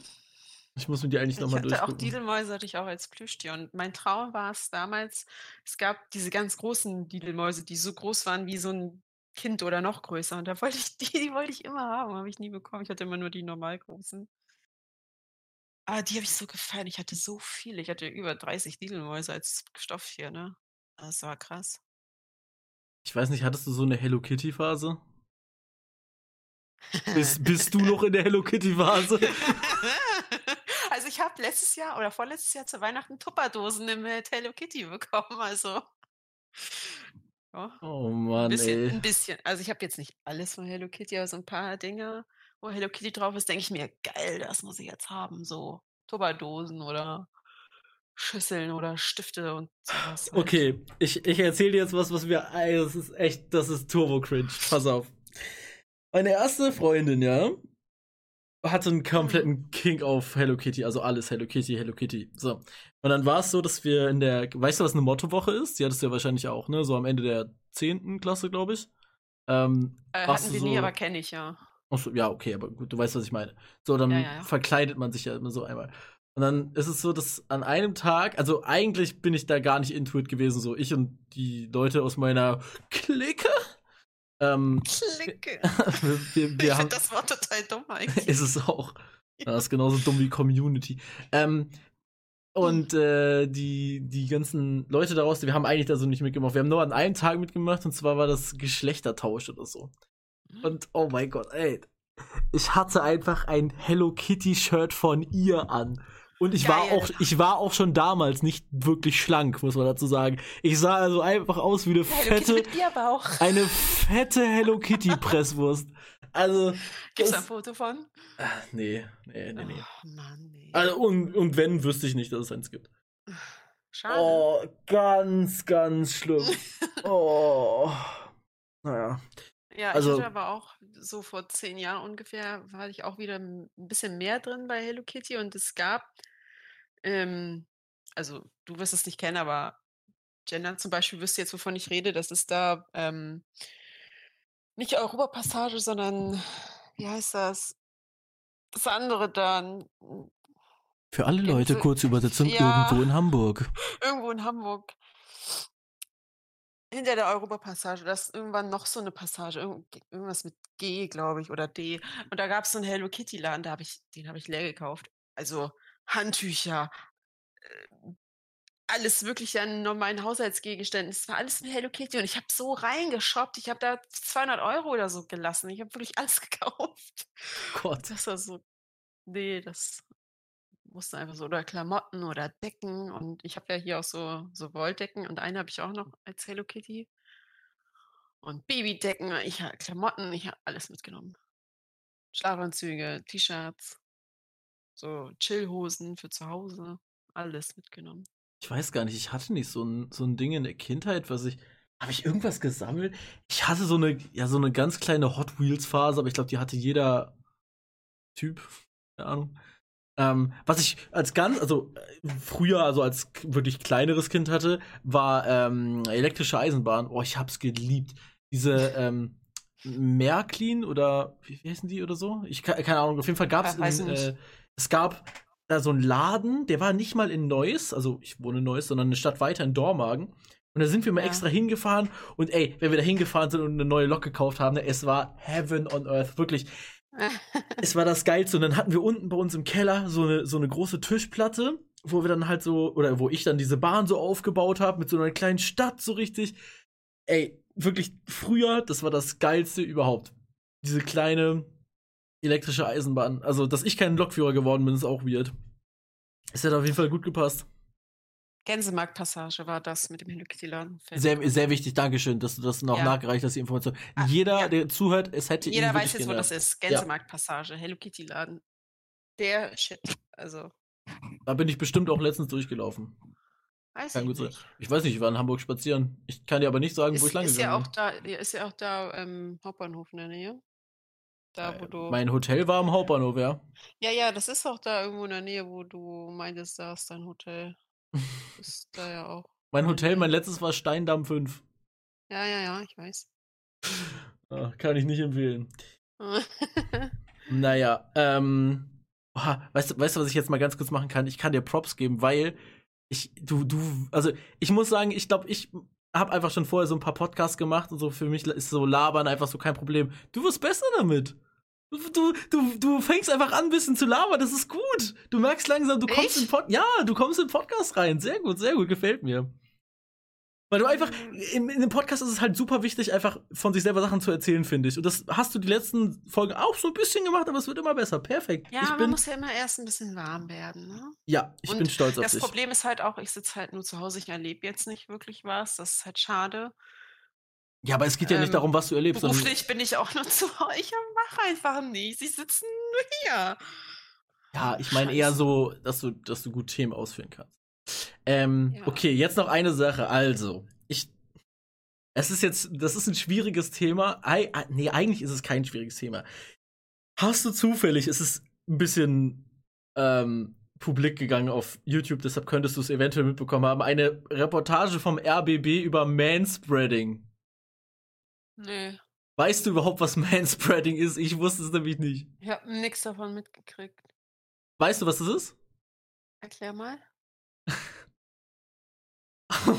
Ich muss mir die eigentlich Ich nochmal hatte auch durchgucken. Didelmäuse, hatte ich auch als Plüschtier. Und mein Traum war es damals, es gab diese ganz großen Didelmäuse, die so groß waren wie so ein Kind oder noch größer. Und da wollte ich die, die wollte ich immer haben, habe ich nie bekommen. Ich hatte immer nur die normal großen. Aber die habe ich so gefallen. Ich hatte so viele. Ich hatte über 30 Didelmäuse als Stofftier, ne? Das war krass. Ich weiß nicht, hattest du so eine Hello Kitty Phase? Bist, bist du noch in der Hello Kitty Phase? also ich habe letztes Jahr oder vorletztes Jahr zu Weihnachten Tupperdosen mit Hello Kitty bekommen. Also ja, Oh ein Mann, bisschen, ey. ein bisschen. Also ich habe jetzt nicht alles von Hello Kitty, aber so ein paar Dinge, wo Hello Kitty drauf ist, denke ich mir, geil, das muss ich jetzt haben. So Tupperdosen oder Schüsseln oder Stifte und sowas. halt. Okay, ich, ich erzähle dir jetzt was, was wir. Ey, das ist echt, das ist Turbo Cringe. Pass auf. Meine erste Freundin, ja, hatte einen kompletten King auf Hello Kitty, also alles Hello Kitty, Hello Kitty. So. Und dann war es so, dass wir in der. Weißt du, was eine Mottowoche ist? Die hattest du ja wahrscheinlich auch, ne? So am Ende der 10. Klasse, glaube ich. Ähm, Äh, hatten wir nie, so- aber kenne ich ja. Achso, ja, okay, aber gut, du weißt, was ich meine. So, dann Ja, ja, ja. verkleidet man sich ja immer so einmal. Und dann ist es so, dass an einem Tag, also eigentlich bin ich da gar nicht intuit gewesen, so ich und die Leute aus meiner Clique. Ähm, Klicke. wir, wir, Ich wir haben, finde das Wort total dumm eigentlich. ist es auch. Das ist genauso dumm wie Community. Ähm, und äh, die, die ganzen Leute daraus, wir haben eigentlich da so nicht mitgemacht. Wir haben nur an einem Tag mitgemacht und zwar war das Geschlechtertausch oder so. Und oh mein Gott, ey. Ich hatte einfach ein Hello Kitty Shirt von ihr an. Und ich war auch, ich war auch schon damals nicht wirklich schlank, muss man dazu sagen. Ich sah also einfach aus wie eine fette, eine fette Hello Kitty Presswurst. Also, Gibt's da ein das- Foto von? Ah, nee, nee, nee, nee. Oh Mann, nee. Also, und, und wenn, wüsste ich nicht, dass es eins gibt. Schade. Oh, ganz, ganz schlimm. oh. Naja. Ja, Also- ich hatte aber auch so vor zehn Jahren ungefähr, war ich auch wieder ein bisschen mehr drin bei Hello Kitty und es gab, ähm, also du wirst es nicht kennen, aber Jenna zum Beispiel wüsste jetzt, wovon ich rede, das ist da ähm, nicht Europapassage, sondern wie heißt das? Das andere dann, Für alle Leute, Gänse- kurze Übersetzung Ja. irgendwo in Hamburg. irgendwo in Hamburg. Hinter der Europapassage, da ist irgendwann noch so eine Passage, irgend- irgendwas mit G, glaube ich, oder D. Und da gab es so einen Hello Kitty Laden, da habe ich, den habe ich leer gekauft. Also Handtücher, äh, alles wirklich an normalen Haushaltsgegenständen. Es war alles mit Hello Kitty und ich habe so reingeshoppt. Ich habe da 200 Euro oder so gelassen. Ich habe wirklich alles gekauft. Gott. Das war so, nee, das musste einfach so, oder Klamotten oder Decken. Und ich habe ja hier auch so, so Wolldecken und eine habe ich auch noch als Hello Kitty. Und Babydecken, ich habe Klamotten, ich habe alles mitgenommen. Schlafanzüge, T-Shirts, so Chillhosen für zu Hause, alles mitgenommen. Ich weiß gar nicht, ich hatte nicht so ein, so ein Ding in der Kindheit, was ich. Habe ich irgendwas gesammelt? Ich hatte so eine, ja, so eine ganz kleine Hot Wheels-Phase, aber ich glaube, die hatte jeder Typ. Keine Ahnung. Ähm, was ich als ganz, also äh, früher, also als wirklich kleineres Kind hatte, war ähm, elektrische Eisenbahn. Oh, ich hab's geliebt. Diese ähm, Märklin oder wie, wie heißen die oder so? Ich ke- keine Ahnung. Auf jeden Fall Ja, weiß in, äh, es gab da so einen Laden, der war nicht mal in Neuss, also ich wohne in Neuss, sondern eine Stadt weiter in Dormagen. Und da sind wir mal Ja. extra hingefahren und ey, wenn wir da hingefahren sind und eine neue Lok gekauft haben, ne, es war Heaven on Earth, wirklich. Es war das Geilste. Und dann hatten wir unten bei uns im Keller so eine, so eine große Tischplatte, wo wir dann halt so, oder wo ich dann diese Bahn so aufgebaut habe, mit so einer kleinen Stadt so richtig. Ey, wirklich früher, das war das Geilste überhaupt. Diese kleine elektrische Eisenbahn. Also, dass ich kein Lokführer geworden bin, ist auch weird. Es hat auf jeden Fall gut gepasst. Gänsemarktpassage war das mit dem Hello Kitty mir Sehr, sehr wichtig, Dankeschön, dass du das noch Ja. nachgereicht hast, die Information. Ah, Jeder, ja. der zuhört, es hätte Jeder weiß jetzt, wo das ist. Gänsemarktpassage, Hello Kitty Laden. Der Shit. Also, Da bin ich bestimmt auch letztens durchgelaufen. Weiß Kann ich gut sein. nicht. Ich weiß nicht, ich war in Hamburg spazieren. Ich kann dir aber nicht sagen, wo ich Ist, lang ist ja auch da, ja, ist ja auch da ähm, Hauptbahnhof in der Nähe. Da, wo du. Mein Hotel war am Hauptbahnhof, ja. Ja, ja, das ist auch da irgendwo in der Nähe, wo du meintest, da ist dein Hotel. Ist da ja auch. Mein Hotel, mein letztes war Steindamm 5. Ja, ja, ja, ich weiß. Ah, kann ich nicht empfehlen. Naja, ähm. oha, Weißt du, weißt du, was ich jetzt mal ganz kurz machen kann? Ich kann dir Props geben, weil ich, du, du, also ich muss sagen, ich glaube, ich habe einfach schon vorher so ein paar Podcasts gemacht und so für mich ist so labern einfach so kein Problem. Du wirst besser damit. Du, du, du fängst einfach an, ein bisschen zu labern, das ist gut. Du merkst langsam, du kommst Ich? in Pod Ja, du kommst in den Podcast rein. Sehr gut, sehr gut, gefällt mir. Weil du einfach, in, in dem Podcast ist es halt super wichtig, einfach von sich selber Sachen zu erzählen, finde ich. Und das hast du die letzten Folgen auch so ein bisschen gemacht, aber es wird immer besser. Perfekt. ja, ich man bin, muss ja immer erst ein bisschen warm werden, ne? ja, ich Und bin stolz auf Das dich. Problem ist halt auch, ich sitze halt nur zu Hause, ich erlebe jetzt nicht wirklich was. Das ist halt schade. Ja, aber es geht ja nicht ähm, darum, was du erlebst. Beruflich bin ich auch nur zu. Ich mache einfach nichts. Ich sitze nur hier. Ja, ich meine eher so, dass du, dass du gut Themen ausführen kannst. Ähm, Ja. okay, jetzt noch eine Sache. Also, ich, es ist jetzt, das ist ein schwieriges Thema. Ei- nee, eigentlich ist es kein schwieriges Thema. Hast du zufällig, es ist ein bisschen ähm, publik gegangen auf YouTube, deshalb könntest du es eventuell mitbekommen haben, eine Reportage vom RBB über Manspreading. Nee, Weißt du überhaupt, was Manspreading ist? Ich wusste es nämlich nicht. ich habe nichts davon mitgekriegt. Weißt du, was das ist? Erklär mal.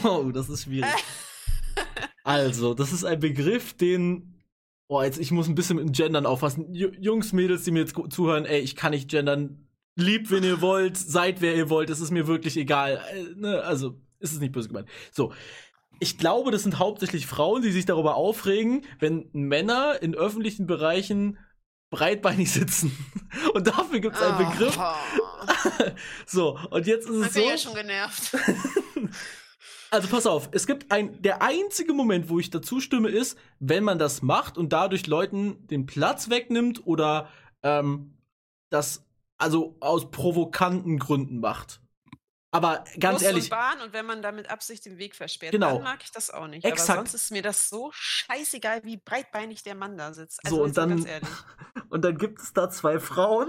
Oh, das ist schwierig. Also, das ist ein Begriff, den. Boah, jetzt, ich muss ein bisschen mit dem Gendern aufpassen. Ju- Jungs, Mädels, die mir jetzt zuhören, ey, ich kann nicht gendern. Liebt, wenn ihr wollt, seid, wer ihr wollt, es ist mir wirklich egal. Äh, ne? Also, ist es nicht böse gemeint. So. Ich glaube, das sind hauptsächlich Frauen, die sich darüber aufregen, wenn Männer in öffentlichen Bereichen breitbeinig sitzen. Und dafür gibt es einen Begriff. Oh, So, und jetzt ist ich es bin so. ja schon genervt. Also pass auf, es gibt ein, der einzige Moment, wo ich dazu stimme, ist, wenn man das macht und dadurch Leuten den Platz wegnimmt oder ähm, das also aus provokanten Gründen macht. Aber ganz Bus ehrlich, Und Bahn und wenn man da mit Absicht den Weg versperrt, Genau. dann mag ich das auch nicht. Exakt. Aber sonst ist mir das so scheißegal, wie breitbeinig der Mann da sitzt. Also So, und dann- ganz ehrlich. und dann gibt es da zwei Frauen,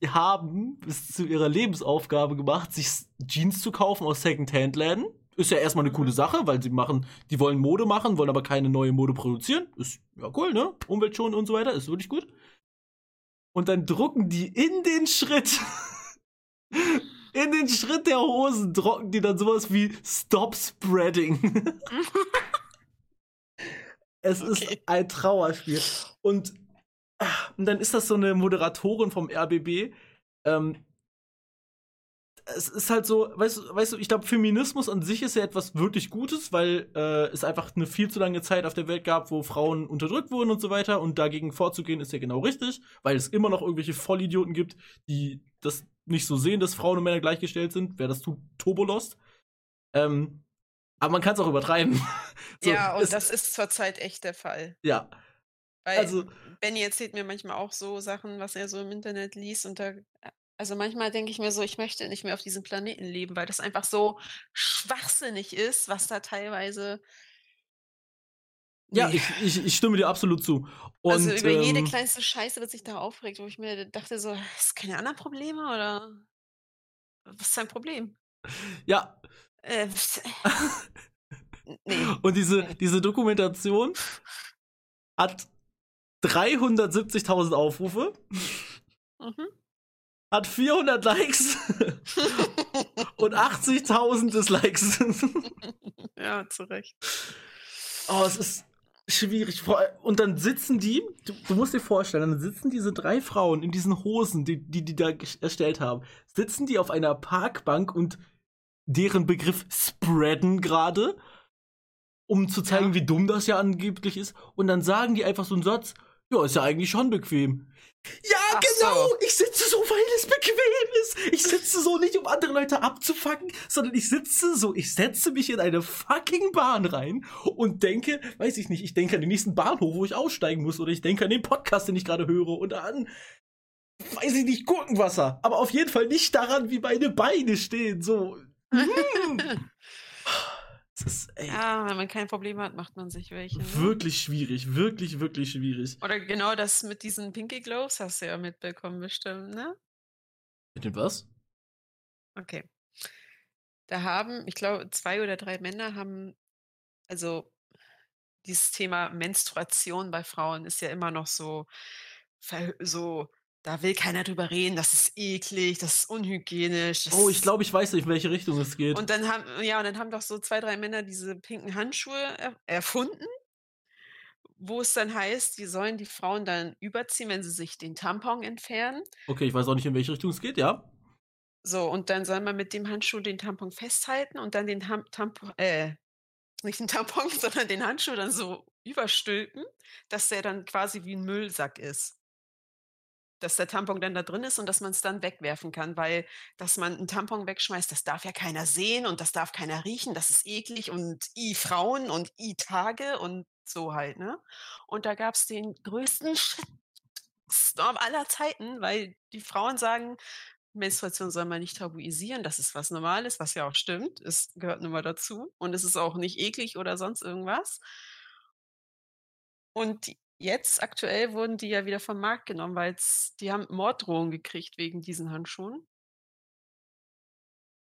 die haben es zu ihrer Lebensaufgabe gemacht, sich Jeans zu kaufen aus Second-Hand-Läden. Ist ja erstmal eine coole Sache, weil sie machen, die wollen Mode machen, wollen aber keine neue Mode produzieren. Ist ja cool, ne? Umweltschonend und so weiter, ist wirklich gut. Und dann drucken die in den Schritt, in den Schritt der Hosen, drucken die dann sowas wie Stop Spreading. es Okay. ist ein Trauerspiel. Und, ah, und dann ist das so eine Moderatorin vom RBB. Ähm, es ist halt so, weißt du, weißt du ich glaube, Feminismus an sich ist ja etwas wirklich Gutes, weil äh, es einfach eine viel zu lange Zeit auf der Welt gab, wo Frauen unterdrückt wurden und so weiter. Und dagegen vorzugehen ist ja genau richtig, weil es immer noch irgendwelche Vollidioten gibt, die das nicht so sehen, dass Frauen und Männer gleichgestellt sind. Wer das tut, Turbolost. Ähm, aber man kann es auch übertreiben. So, ja, und es- das ist zurzeit echt der Fall. Ja, Weil also Benny erzählt mir manchmal auch so Sachen, was er so im Internet liest. Und da, also manchmal denke ich mir so, ich möchte nicht mehr auf diesem Planeten leben, weil das einfach so schwachsinnig ist, was da teilweise. Ja, ich, ich, ich stimme dir absolut zu. Und, also über jede ähm, kleinste Scheiße wird sich da aufregt, wo ich mir dachte so, hast du keine anderen Probleme oder was ist dein Problem? Ja, Äh, nee. und diese, diese Dokumentation hat 370.000 Aufrufe, Mhm. hat 400 Likes und 80.000 Dislikes. ja, zu Recht. oh, es ist schwierig. Und dann sitzen die, du, du musst dir vorstellen, dann sitzen diese drei Frauen in diesen Hosen, die die, die da erstellt haben, sitzen die auf einer Parkbank und deren Begriff spreaden gerade, um zu zeigen, Ja. wie dumm das ja angeblich ist. Und dann sagen die einfach so einen Satz, ja, ist ja eigentlich schon bequem. Ja, Ach genau. so. Ich sitze so, weil es bequem ist. Ich sitze so nicht, um andere Leute abzufacken, sondern ich sitze so, ich setze mich in eine fucking Bahn rein und denke, weiß ich nicht, ich denke an den nächsten Bahnhof, wo ich aussteigen muss, oder ich denke an den Podcast, den ich gerade höre, und an weiß ich nicht, Gurkenwasser. Aber auf jeden Fall nicht daran, wie meine Beine stehen. So. Das ist, ey, Ja, wenn man kein Problem hat, macht man sich welche. Ne? wirklich schwierig. Wirklich, wirklich schwierig. Oder genau das mit diesen Pinky Gloves hast du ja mitbekommen, bestimmt, ne? Mit dem was? Okay. Da haben, ich glaube, zwei oder drei Männer haben, also dieses Thema Menstruation bei Frauen ist ja immer noch so, so, da will keiner drüber reden, das ist eklig, das ist unhygienisch. Das Oh, ich glaube, ich weiß, in welche Richtung es geht. Und dann haben, ja, und dann haben doch so zwei, drei Männer diese pinken Handschuhe er erfunden, wo es dann heißt, die sollen die Frauen dann überziehen, wenn sie sich den Tampon entfernen. Okay, ich weiß auch nicht, in welche Richtung es geht, ja? So, und dann soll man mit dem Handschuh den Tampon festhalten und dann den Ham Tampon, äh, nicht den Tampon, sondern den Handschuh dann so überstülpen, dass der dann quasi wie ein Müllsack ist. Dass der Tampon dann da drin ist und dass man es dann wegwerfen kann, weil dass man einen Tampon wegschmeißt, das darf ja keiner sehen und das darf keiner riechen, das ist eklig und i Frauen und i Tage und so halt, ne? Und da gab's den größten Shitstorm aller Zeiten, weil die Frauen sagen, Menstruation soll man nicht tabuisieren, das ist was Normales, was ja auch stimmt. Es gehört nun mal dazu und es ist auch nicht eklig oder sonst irgendwas. Und die jetzt aktuell wurden die ja wieder vom Markt genommen, weil's die haben Morddrohungen gekriegt wegen diesen Handschuhen.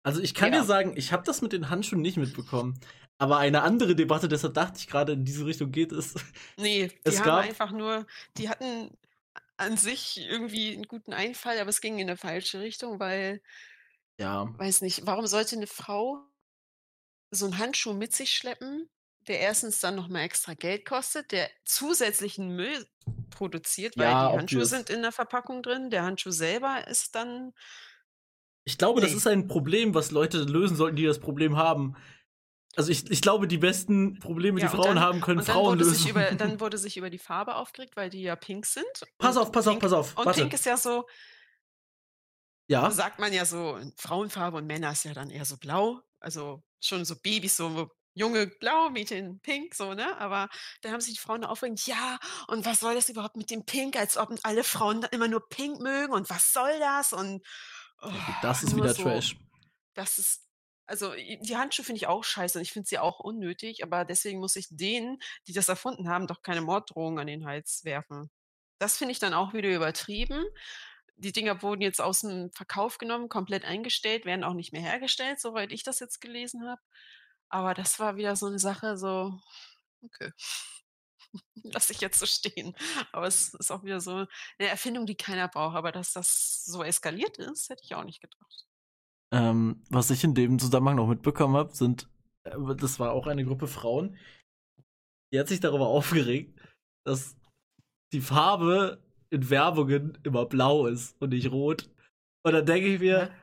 Also ich kann Ja. dir sagen, ich habe das mit den Handschuhen nicht mitbekommen. Aber eine andere Debatte, deshalb dachte ich gerade, in diese Richtung geht es. Ne, die Es haben gab- einfach nur die hatten an sich irgendwie 'n guten Einfall, aber es ging in 'ne falsche Richtung, weil Ja. weiß nicht, warum sollte 'ne Frau so 'n Handschuh mit sich schleppen, der erstens dann noch mal extra Geld kostet, der zusätzlichen Müll produziert, weil Ja, die Handschuhe sind in der Verpackung drin. Der Handschuh selber ist dann Ich glaube, das Nee. ist ein Problem, was Leute lösen sollten, die das Problem haben. Also ich, ich glaube, die besten Probleme, Ja, die Frauen dann- haben, können Frauen lösen. über dann wurde sich über die Farbe aufgeregt, weil die ja pink sind. pass auf, pass auf, pink pass auf. und Warte. pink ist ja so ja, sagt man ja so, Frauenfarbe und Männer ist ja dann eher so blau. Also schon so Babys, so junge blau, Mädchen pink, so, ne? Aber da haben sich die Frauen aufgeregt, ja, und was soll das überhaupt mit dem Pink, als ob alle Frauen dann immer nur pink mögen und was soll das? Und oh, das ist wieder so, Trash. Das ist, also die Handschuhe finde ich auch scheiße und ich finde sie auch unnötig, aber deswegen muss ich denen, die das erfunden haben, doch keine Morddrohungen an den Hals werfen. Das finde ich dann auch wieder übertrieben. Die Dinger wurden jetzt aus dem Verkauf genommen, komplett eingestellt, werden auch nicht mehr hergestellt, soweit ich das jetzt gelesen habe. Aber das war wieder so eine Sache, so, okay, lasse ich jetzt so stehen. Aber es ist auch wieder so eine Erfindung, die keiner braucht. Aber dass das so eskaliert ist, hätte ich auch nicht gedacht. Ähm, was ich in dem Zusammenhang noch mitbekommen habe, sind, äh, das war auch eine Gruppe Frauen, die hat sich darüber aufgeregt, dass die Farbe in Werbungen immer blau ist und nicht rot. Und dann denke ich mir,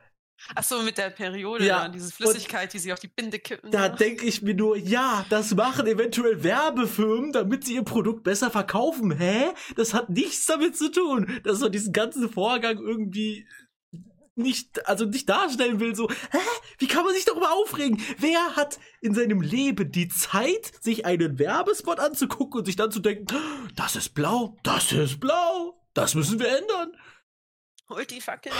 Ach so, mit der Periode, Ja, da, diese Flüssigkeit, die sie auf die Binde kippen. Da da. denke ich mir nur, ja, das machen eventuell Werbefirmen, damit sie ihr Produkt besser verkaufen. Hä? Das hat nichts damit zu tun, dass man diesen ganzen Vorgang irgendwie nicht, also nicht darstellen will. So, hä? Wie kann man sich darüber aufregen? Wer hat in seinem Leben die Zeit, sich einen Werbespot anzugucken und sich dann zu denken, das ist blau, das ist blau, das müssen wir ändern? Holt die Fackel.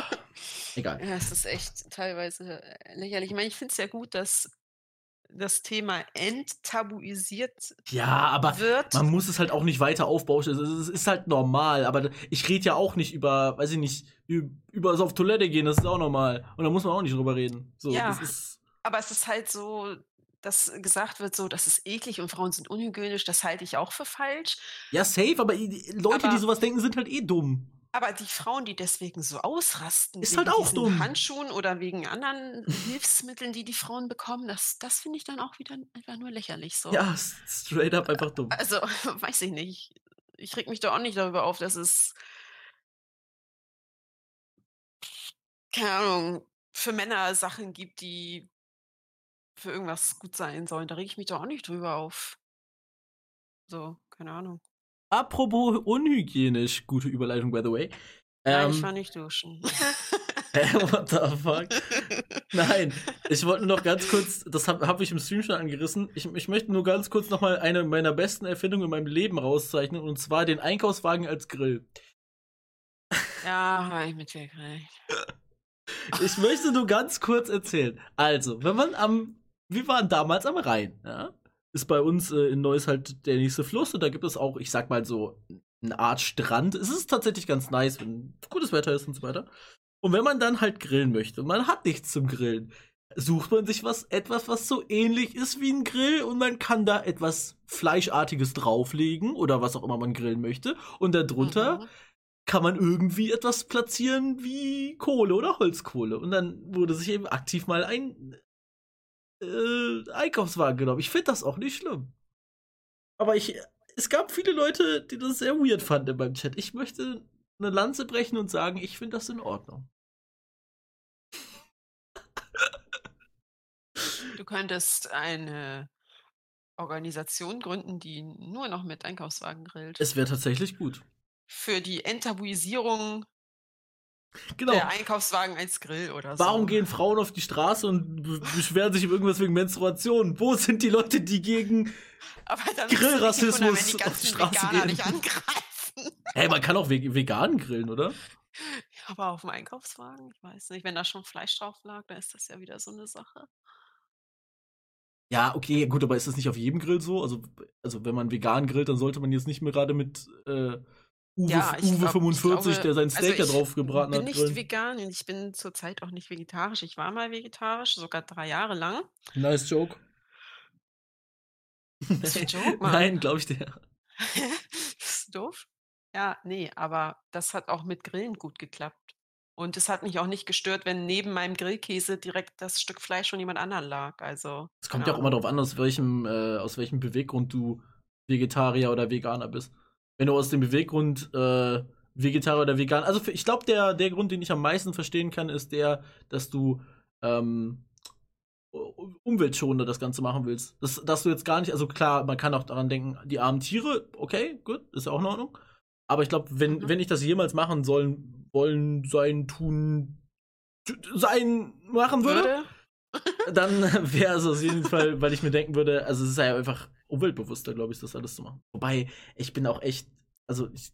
Egal. ja, es ist echt teilweise äh, lächerlich. Ich meine, ich finde es ja gut, dass das Thema enttabuisiert Ja, aber wird. Man muss es halt auch nicht weiter aufbauschen. Es ist- halt normal. Aber ich rede ja auch nicht über, weiß ich nicht, über so auf Toilette gehen. Das ist auch normal. Und da muss man auch nicht drüber reden. So, Ja. das. Aber es ist halt so, dass gesagt wird, so, das ist eklig und Frauen sind unhygienisch. Das halte ich auch für falsch. Ja, safe, aber Leute, Aber- die sowas denken, sind halt eh dumm. Aber die Frauen, die deswegen so ausrasten, Ist wegen halt auch dumm. Handschuhen oder wegen anderen Hilfsmitteln, die die Frauen bekommen, das, das finde ich dann auch wieder einfach nur lächerlich. So. Ja, straight up einfach dumm. Also, weiß ich nicht. Ich reg mich doch auch nicht darüber auf, dass es keine Ahnung, für Männer Sachen gibt, die für irgendwas gut sein sollen. Da reg ich mich doch auch nicht drüber auf. So, keine Ahnung. Apropos unhygienisch, gute Überleitung, by the way. Nein, ich Ähm, war nicht duschen. hä, what the fuck? Nein, ich wollte nur noch ganz kurz, das habe hab ich im Stream schon angerissen. Ich, ich möchte nur ganz kurz noch mal eine meiner besten Erfindungen in meinem Leben rauszeichnen und zwar den Einkaufswagen als Grill. Ja, habe ich mitgekriegt. Ich möchte nur ganz kurz erzählen. Also, wenn man am, wir waren damals am Rhein, ja, ist bei uns äh, in Neuss halt der nächste Fluss und da gibt es auch, ich sag mal so, eine Art Strand. Es ist tatsächlich ganz nice, wenn gutes Wetter ist und so weiter. Und wenn man dann halt grillen möchte und man hat nichts zum Grillen, sucht man sich was, etwas, was so ähnlich ist wie ein Grill und man kann da etwas Fleischartiges drauflegen oder was auch immer man grillen möchte. Und darunter mhm. kann man irgendwie etwas platzieren wie Kohle oder Holzkohle. Und dann wurde sich eben aktiv mal ein äh, Einkaufswagen genommen. Ich finde das auch nicht schlimm. Aber ich, es gab viele Leute, die das sehr weird fanden beim Chat. Ich möchte eine Lanze brechen und sagen, ich finde das in Ordnung. Du könntest eine Organisation gründen, die nur noch mit Einkaufswagen grillt. Es wäre tatsächlich gut. Für die Enttabuisierung genau. der Einkaufswagen als Grill oder so. Warum gehen Frauen auf die Straße und beschweren sich über irgendwas wegen Menstruation? Wo sind die Leute, die gegen Grillrassismus auf die Straße Veganer gehen? Nicht angreifen. Hey, man kann auch vegan grillen, oder? Ja, aber auf dem Einkaufswagen, ich weiß nicht, wenn da schon Fleisch drauf lag, dann ist das ja wieder so eine Sache. Ja, okay, gut, aber ist das nicht auf jedem Grill so? Also, also wenn man vegan grillt, dann sollte man jetzt nicht mehr gerade mit äh, Uwe, ja, Uwe glaub, 45, glaube, der sein Steak also da drauf gebraten hat. Ich bin nicht vegan und ich bin zurzeit auch nicht vegetarisch. Ich war mal vegetarisch, sogar drei Jahre lang. Nice Joke. Ist ein Joke, Mann? Nein, glaube ich dir. ist doof? Ja, nee, aber das hat auch mit Grillen gut geklappt. Und es hat mich auch nicht gestört, wenn neben meinem Grillkäse direkt das Stück Fleisch von jemand anderem lag. Also. Es kommt ja auch immer darauf an, aus welchem, äh, aus welchem Beweggrund du Vegetarier oder Veganer bist. Wenn du aus dem Beweggrund äh, Vegetarier oder Veganer. Also ich glaube, der, der Grund, den ich am meisten verstehen kann, ist der, dass du ähm, umweltschonender das Ganze machen willst. Das, dass du jetzt gar nicht, also klar, man kann auch daran denken, die armen Tiere, okay, gut, ist ja auch in Ordnung. Aber ich glaube, wenn, mhm. wenn ich das jemals machen sollen wollen, sein, tun, sein, machen würde, würde? dann wäre es auf jeden Fall, weil ich mir denken würde, also es ist ja einfach umweltbewusster, glaube ich, das alles zu machen. Wobei, ich bin auch echt, also ich,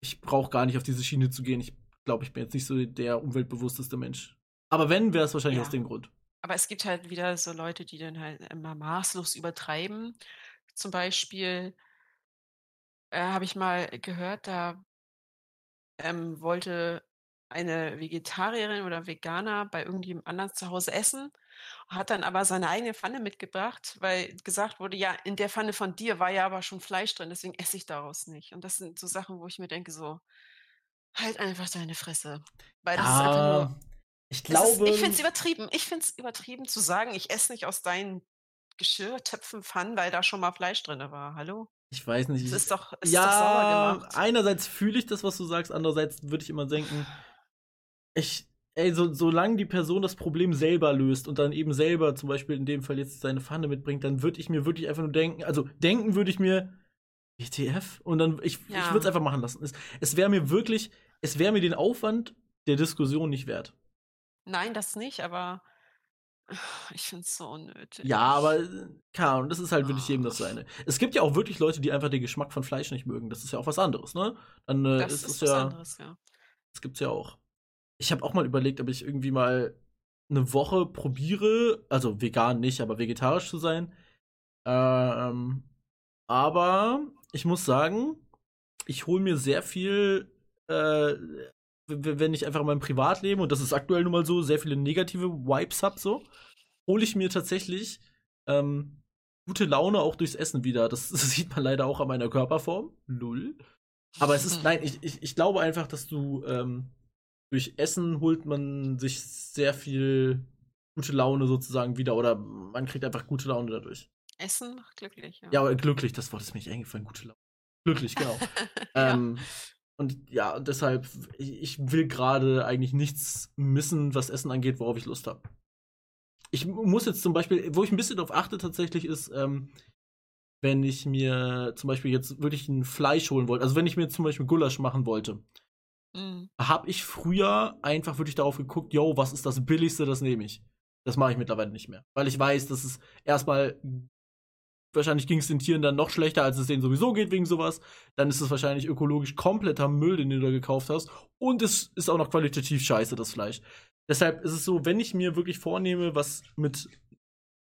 ich brauche gar nicht auf diese Schiene zu gehen. Ich glaube, ich bin jetzt nicht so der umweltbewussteste Mensch. Aber wenn, wäre es wahrscheinlich ja. aus dem Grund. Aber es gibt halt wieder so Leute, die dann halt immer maßlos übertreiben. Zum Beispiel äh, habe ich mal gehört, da ähm, wollte eine Vegetarierin oder Veganer bei irgendjemand anders zu Hause essen, hat dann aber seine eigene Pfanne mitgebracht, weil gesagt wurde, ja, in der Pfanne von dir war ja aber schon Fleisch drin, deswegen esse ich daraus nicht. Und das sind so Sachen, wo ich mir denke, so, halt einfach deine Fresse. Weil das ja, ist einfach nur. Ich glaube. Ist, ich finde es übertrieben. Ich finde es übertrieben zu sagen, ich esse nicht aus deinen Geschirrtöpfen, Pfannen, weil da schon mal Fleisch drin war. Hallo? Ich weiß nicht. Es ist doch, es ja, ist doch sauer gemacht. einerseits fühle ich das, was du sagst, andererseits würde ich immer denken, ich, ey, so, solange die Person das Problem selber löst und dann eben selber zum Beispiel in dem Fall jetzt seine Pfanne mitbringt, dann würde ich mir wirklich einfach nur denken, also denken würde ich mir, WTF? Und dann, ich, ja. ich würde es einfach machen lassen. Es, es wäre mir wirklich, es wäre mir den Aufwand der Diskussion nicht wert. Nein, das nicht, aber ich finde es so unnötig. Ja, aber keine Ahnung, das ist halt wirklich jedem das seine. Es gibt ja auch wirklich Leute, die einfach den Geschmack von Fleisch nicht mögen. Das ist ja auch was anderes, ne? Dann äh, das ist, ist was ja, anderes, ja. Das gibt's ja auch. Ich habe auch mal überlegt, ob ich irgendwie mal eine Woche probiere, also vegan nicht, aber vegetarisch zu sein. Ähm, aber ich muss sagen, ich hole mir sehr viel äh, wenn ich einfach in meinem Privatleben, und das ist aktuell nun mal so, sehr viele negative Vibes habe, so, hole ich mir tatsächlich ähm, gute Laune auch durchs Essen wieder. Das, das, sieht man leider auch an meiner Körperform. Null. Aber es ist, nein, ich, ich, ich glaube einfach, dass du ähm, durch Essen holt man sich sehr viel gute Laune sozusagen wieder oder man kriegt einfach gute Laune dadurch. Essen macht glücklich, ja. Ja, aber glücklich, das Wort ist mir nicht eingefallen, gute Laune. Glücklich, genau. ja. ähm, und ja, deshalb, ich will gerade eigentlich nichts missen, was Essen angeht, worauf ich Lust habe. Ich muss jetzt zum Beispiel, wo ich ein bisschen darauf achte tatsächlich, ist, ähm, wenn ich mir zum Beispiel jetzt wirklich ein Fleisch holen wollte, also wenn ich mir zum Beispiel Gulasch machen wollte, mhm. habe ich früher einfach wirklich darauf geguckt, yo, was ist das Billigste, das nehme ich. Das mache ich mittlerweile nicht mehr. Weil ich weiß, dass es erstmal wahrscheinlich ging es den Tieren dann noch schlechter, als es denen sowieso geht wegen sowas. Dann ist es wahrscheinlich ökologisch kompletter Müll, den du da gekauft hast. Und es ist auch noch qualitativ scheiße, das Fleisch. Deshalb ist es so, wenn ich mir wirklich vornehme, was mit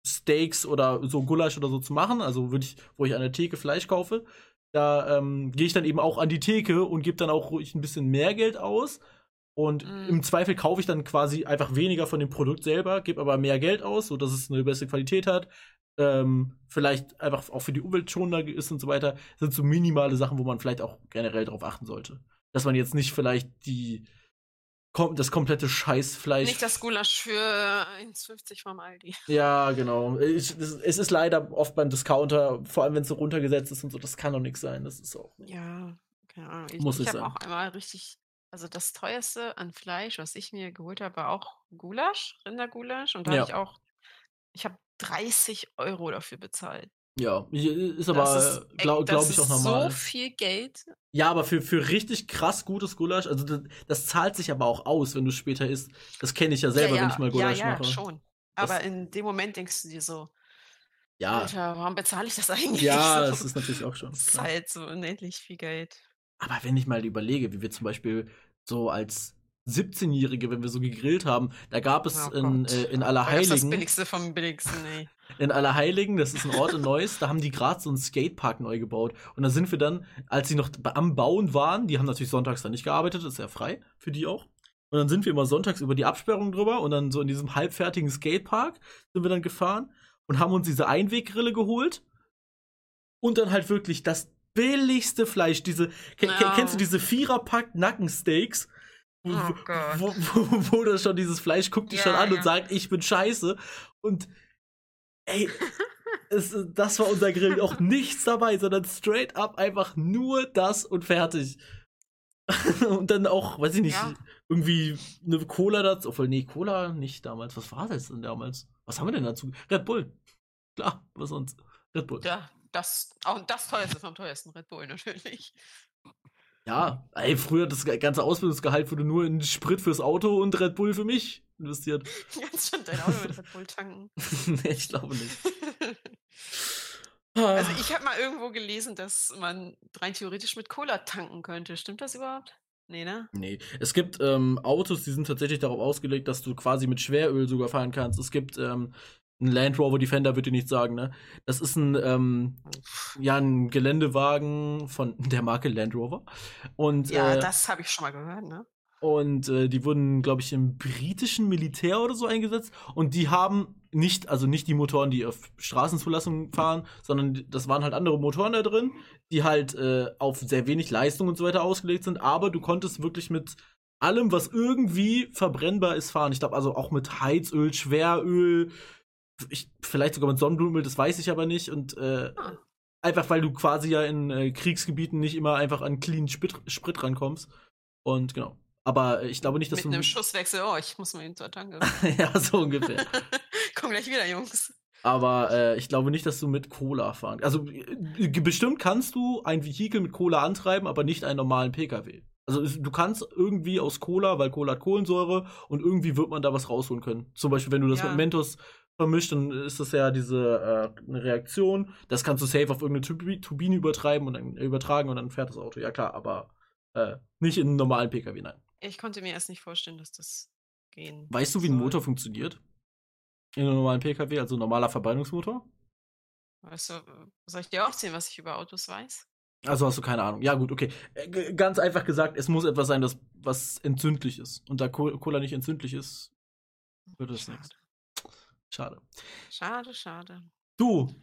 Steaks oder so Gulasch oder so zu machen, also würde ich, wo ich an der Theke Fleisch kaufe, da ähm, gehe ich dann eben auch an die Theke und gebe dann auch ruhig ein bisschen mehr Geld aus. Und mm. im Zweifel kaufe ich dann quasi einfach weniger von dem Produkt selber, gebe aber mehr Geld aus, sodass es eine bessere Qualität hat. Ähm, vielleicht einfach auch für die Umwelt schonender ist und so weiter. Das sind so minimale Sachen, wo man vielleicht auch generell darauf achten sollte. Dass man jetzt nicht vielleicht die das komplette Scheißfleisch. Nicht das Gulasch für 1,50 vom Aldi. Ja, genau. Ich, es, es, ist leider oft beim Discounter, vor allem wenn es so runtergesetzt ist und so, das kann doch nichts sein. Das ist auch. Ja, keine Ahnung. Ich, Muss ich habe auch einmal richtig, also das teuerste an Fleisch, was ich mir geholt habe, war auch Gulasch, Rindergulasch. Und da ja. habe ich auch, ich habe 30 Euro dafür bezahlt. Ja, ist aber, glaube glaub ich, auch normal. so viel Geld. Ja, aber für, für richtig krass gutes Gulasch, also das, das zahlt sich aber auch aus, wenn du später isst. Das kenne ich ja selber, ja, ja, wenn ich mal Gulasch ja, ja, mache. schon. Aber das, in dem Moment denkst du dir so, ja. Alter, warum bezahle ich das eigentlich? Ja, so? das ist natürlich auch schon. Das ist halt so unendlich viel Geld. Aber wenn ich mal überlege, wie wir zum Beispiel so als 17-Jährige, wenn wir so gegrillt haben, da gab es oh in, äh, in Allerheiligen. Das ist das Billigste vom Billigsten, ey. In Allerheiligen, das ist ein Ort in Neuss, da haben die gerade so einen Skatepark neu gebaut. Und da sind wir dann, als sie noch am Bauen waren, die haben natürlich sonntags dann nicht gearbeitet, ist ja frei für die auch. Und dann sind wir immer sonntags über die Absperrung drüber und dann so in diesem halbfertigen Skatepark sind wir dann gefahren und haben uns diese Einweggrille geholt. Und dann halt wirklich das billigste Fleisch, diese, ja. kennst du diese Viererpack Nackensteaks? Oh wo, wo, wo, das schon dieses Fleisch guckt dich ja, schon an ja. und sagt, ich bin scheiße. Und ey, es, das war unser Grill. Auch nichts dabei, sondern straight up einfach nur das und fertig. und dann auch, weiß ich nicht, ja. irgendwie eine Cola dazu. Obwohl, nee, Cola nicht damals. Was war das denn damals? Was haben wir denn dazu? Red Bull. Klar, was sonst? Red Bull. Ja, das, auch das teuerste vom teuersten Red Bull natürlich. Ja, ey, früher das ganze Ausbildungsgehalt wurde nur in Sprit fürs Auto und Red Bull für mich investiert. Jetzt schon dein Auto mit Red Bull tanken. nee, ich glaube nicht. also ich habe mal irgendwo gelesen, dass man rein theoretisch mit Cola tanken könnte. Stimmt das überhaupt? Nee, ne? Nee. Es gibt ähm, Autos, die sind tatsächlich darauf ausgelegt, dass du quasi mit Schweröl sogar fahren kannst. Es gibt ähm, ein Land Rover Defender würde ich nicht sagen, ne? Das ist ein, ähm, ja, ein Geländewagen von der Marke Land Rover. Und, ja, äh, das habe ich schon mal gehört, ne? Und äh, die wurden, glaube ich, im britischen Militär oder so eingesetzt. Und die haben nicht, also nicht die Motoren, die auf Straßenzulassung fahren, sondern das waren halt andere Motoren da drin, die halt äh, auf sehr wenig Leistung und so weiter ausgelegt sind. Aber du konntest wirklich mit allem, was irgendwie verbrennbar ist, fahren. Ich glaube also auch mit Heizöl, Schweröl, ich, vielleicht sogar mit Sonnenblumenöl, das weiß ich aber nicht. Und äh, ah. einfach weil du quasi ja in äh, Kriegsgebieten nicht immer einfach an clean Sprit, Sprit rankommst. Und genau. Aber ich glaube nicht, dass Mit du. Mit einem Schusswechsel, oh, ich muss mal hin zur Tanke. ja, so ungefähr. Komm gleich wieder, Jungs. Aber äh, ich glaube nicht, dass du mit Cola fahren. Also äh, bestimmt kannst du ein Vehikel mit Cola antreiben, aber nicht einen normalen PKW. Also du kannst irgendwie aus Cola, weil Cola hat Kohlensäure und irgendwie wird man da was rausholen können. Zum Beispiel, wenn du das ja. mit Mentos vermischt, dann ist das ja diese äh, eine Reaktion. Das kannst du safe auf irgendeine Turbine übertreiben und dann übertragen und dann fährt das Auto. Ja klar, aber äh, nicht in einem normalen PKW, nein. Ich konnte mir erst nicht vorstellen, dass das gehen. Weißt du, wie ein Motor funktioniert? In einem normalen PKW, also normaler Verbrennungsmotor? Weißt du, soll ich dir aufzählen, was ich über Autos weiß? Also hast du keine Ahnung. Ja, gut, okay. Äh, ganz einfach gesagt, es muss etwas sein, das, was entzündlich ist. Und da Cola nicht entzündlich ist, wird es nichts. Schade. Schade, schade. Du,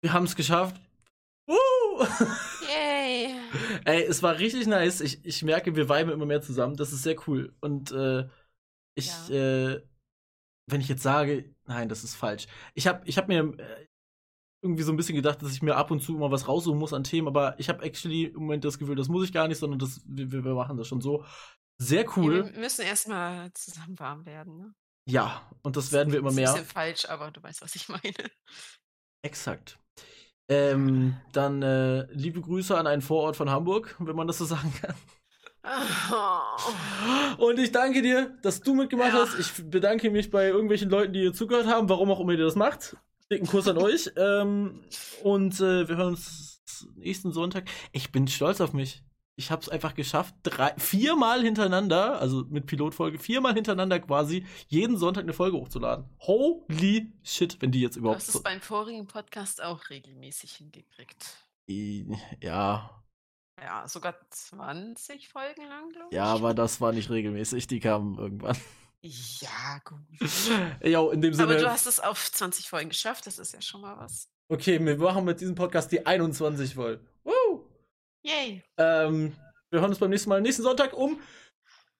wir haben es geschafft. Uh! Yay! Ey, es war richtig nice. Ich, ich merke, wir weiben immer mehr zusammen. Das ist sehr cool. Und äh, ich, ja. äh, wenn ich jetzt sage, nein, das ist falsch. Ich habe ich hab mir äh, irgendwie so ein bisschen gedacht, dass ich mir ab und zu mal was raussuchen muss an Themen, aber ich habe actually im Moment das Gefühl, das muss ich gar nicht, sondern das, wir, wir machen das schon so. Sehr cool. Ja, wir müssen erstmal zusammen warm werden, ne? Ja, und das werden wir immer mehr. Das ist ein bisschen falsch, aber du weißt, was ich meine. Exakt. Ähm, dann äh, liebe Grüße an einen Vorort von Hamburg, wenn man das so sagen kann. Und ich danke dir, dass du mitgemacht ja. hast. Ich bedanke mich bei irgendwelchen Leuten, die hier zugehört haben, warum auch immer ihr das macht. Dicken Kuss an euch. Ähm, und äh, wir hören uns nächsten Sonntag. Ich bin stolz auf mich. Ich habe es einfach geschafft, drei, viermal hintereinander, also mit Pilotfolge, viermal hintereinander quasi jeden Sonntag eine Folge hochzuladen. Holy shit, wenn die jetzt Du überhaupt. hast es beim vorigen Podcast auch regelmäßig hingekriegt. ja, Ja, sogar 20 Folgen lang, glaube ich. ja, aber das war nicht regelmäßig. Die kamen irgendwann. Ja, gut. ja, in dem Aber du Sinne. hast es auf 20 Folgen geschafft, das ist ja schon mal was. Okay, wir machen mit diesem Podcast die 21 voll. Woo! Yay. Ähm, wir hören uns beim nächsten Mal nächsten Sonntag um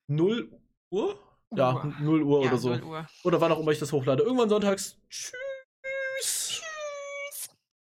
0 Uhr? Ja, Uhr. 0 Uhr ja, oder so. 0 Uhr. Oder wann auch immer ich das hochlade. Irgendwann sonntags. Tschüss.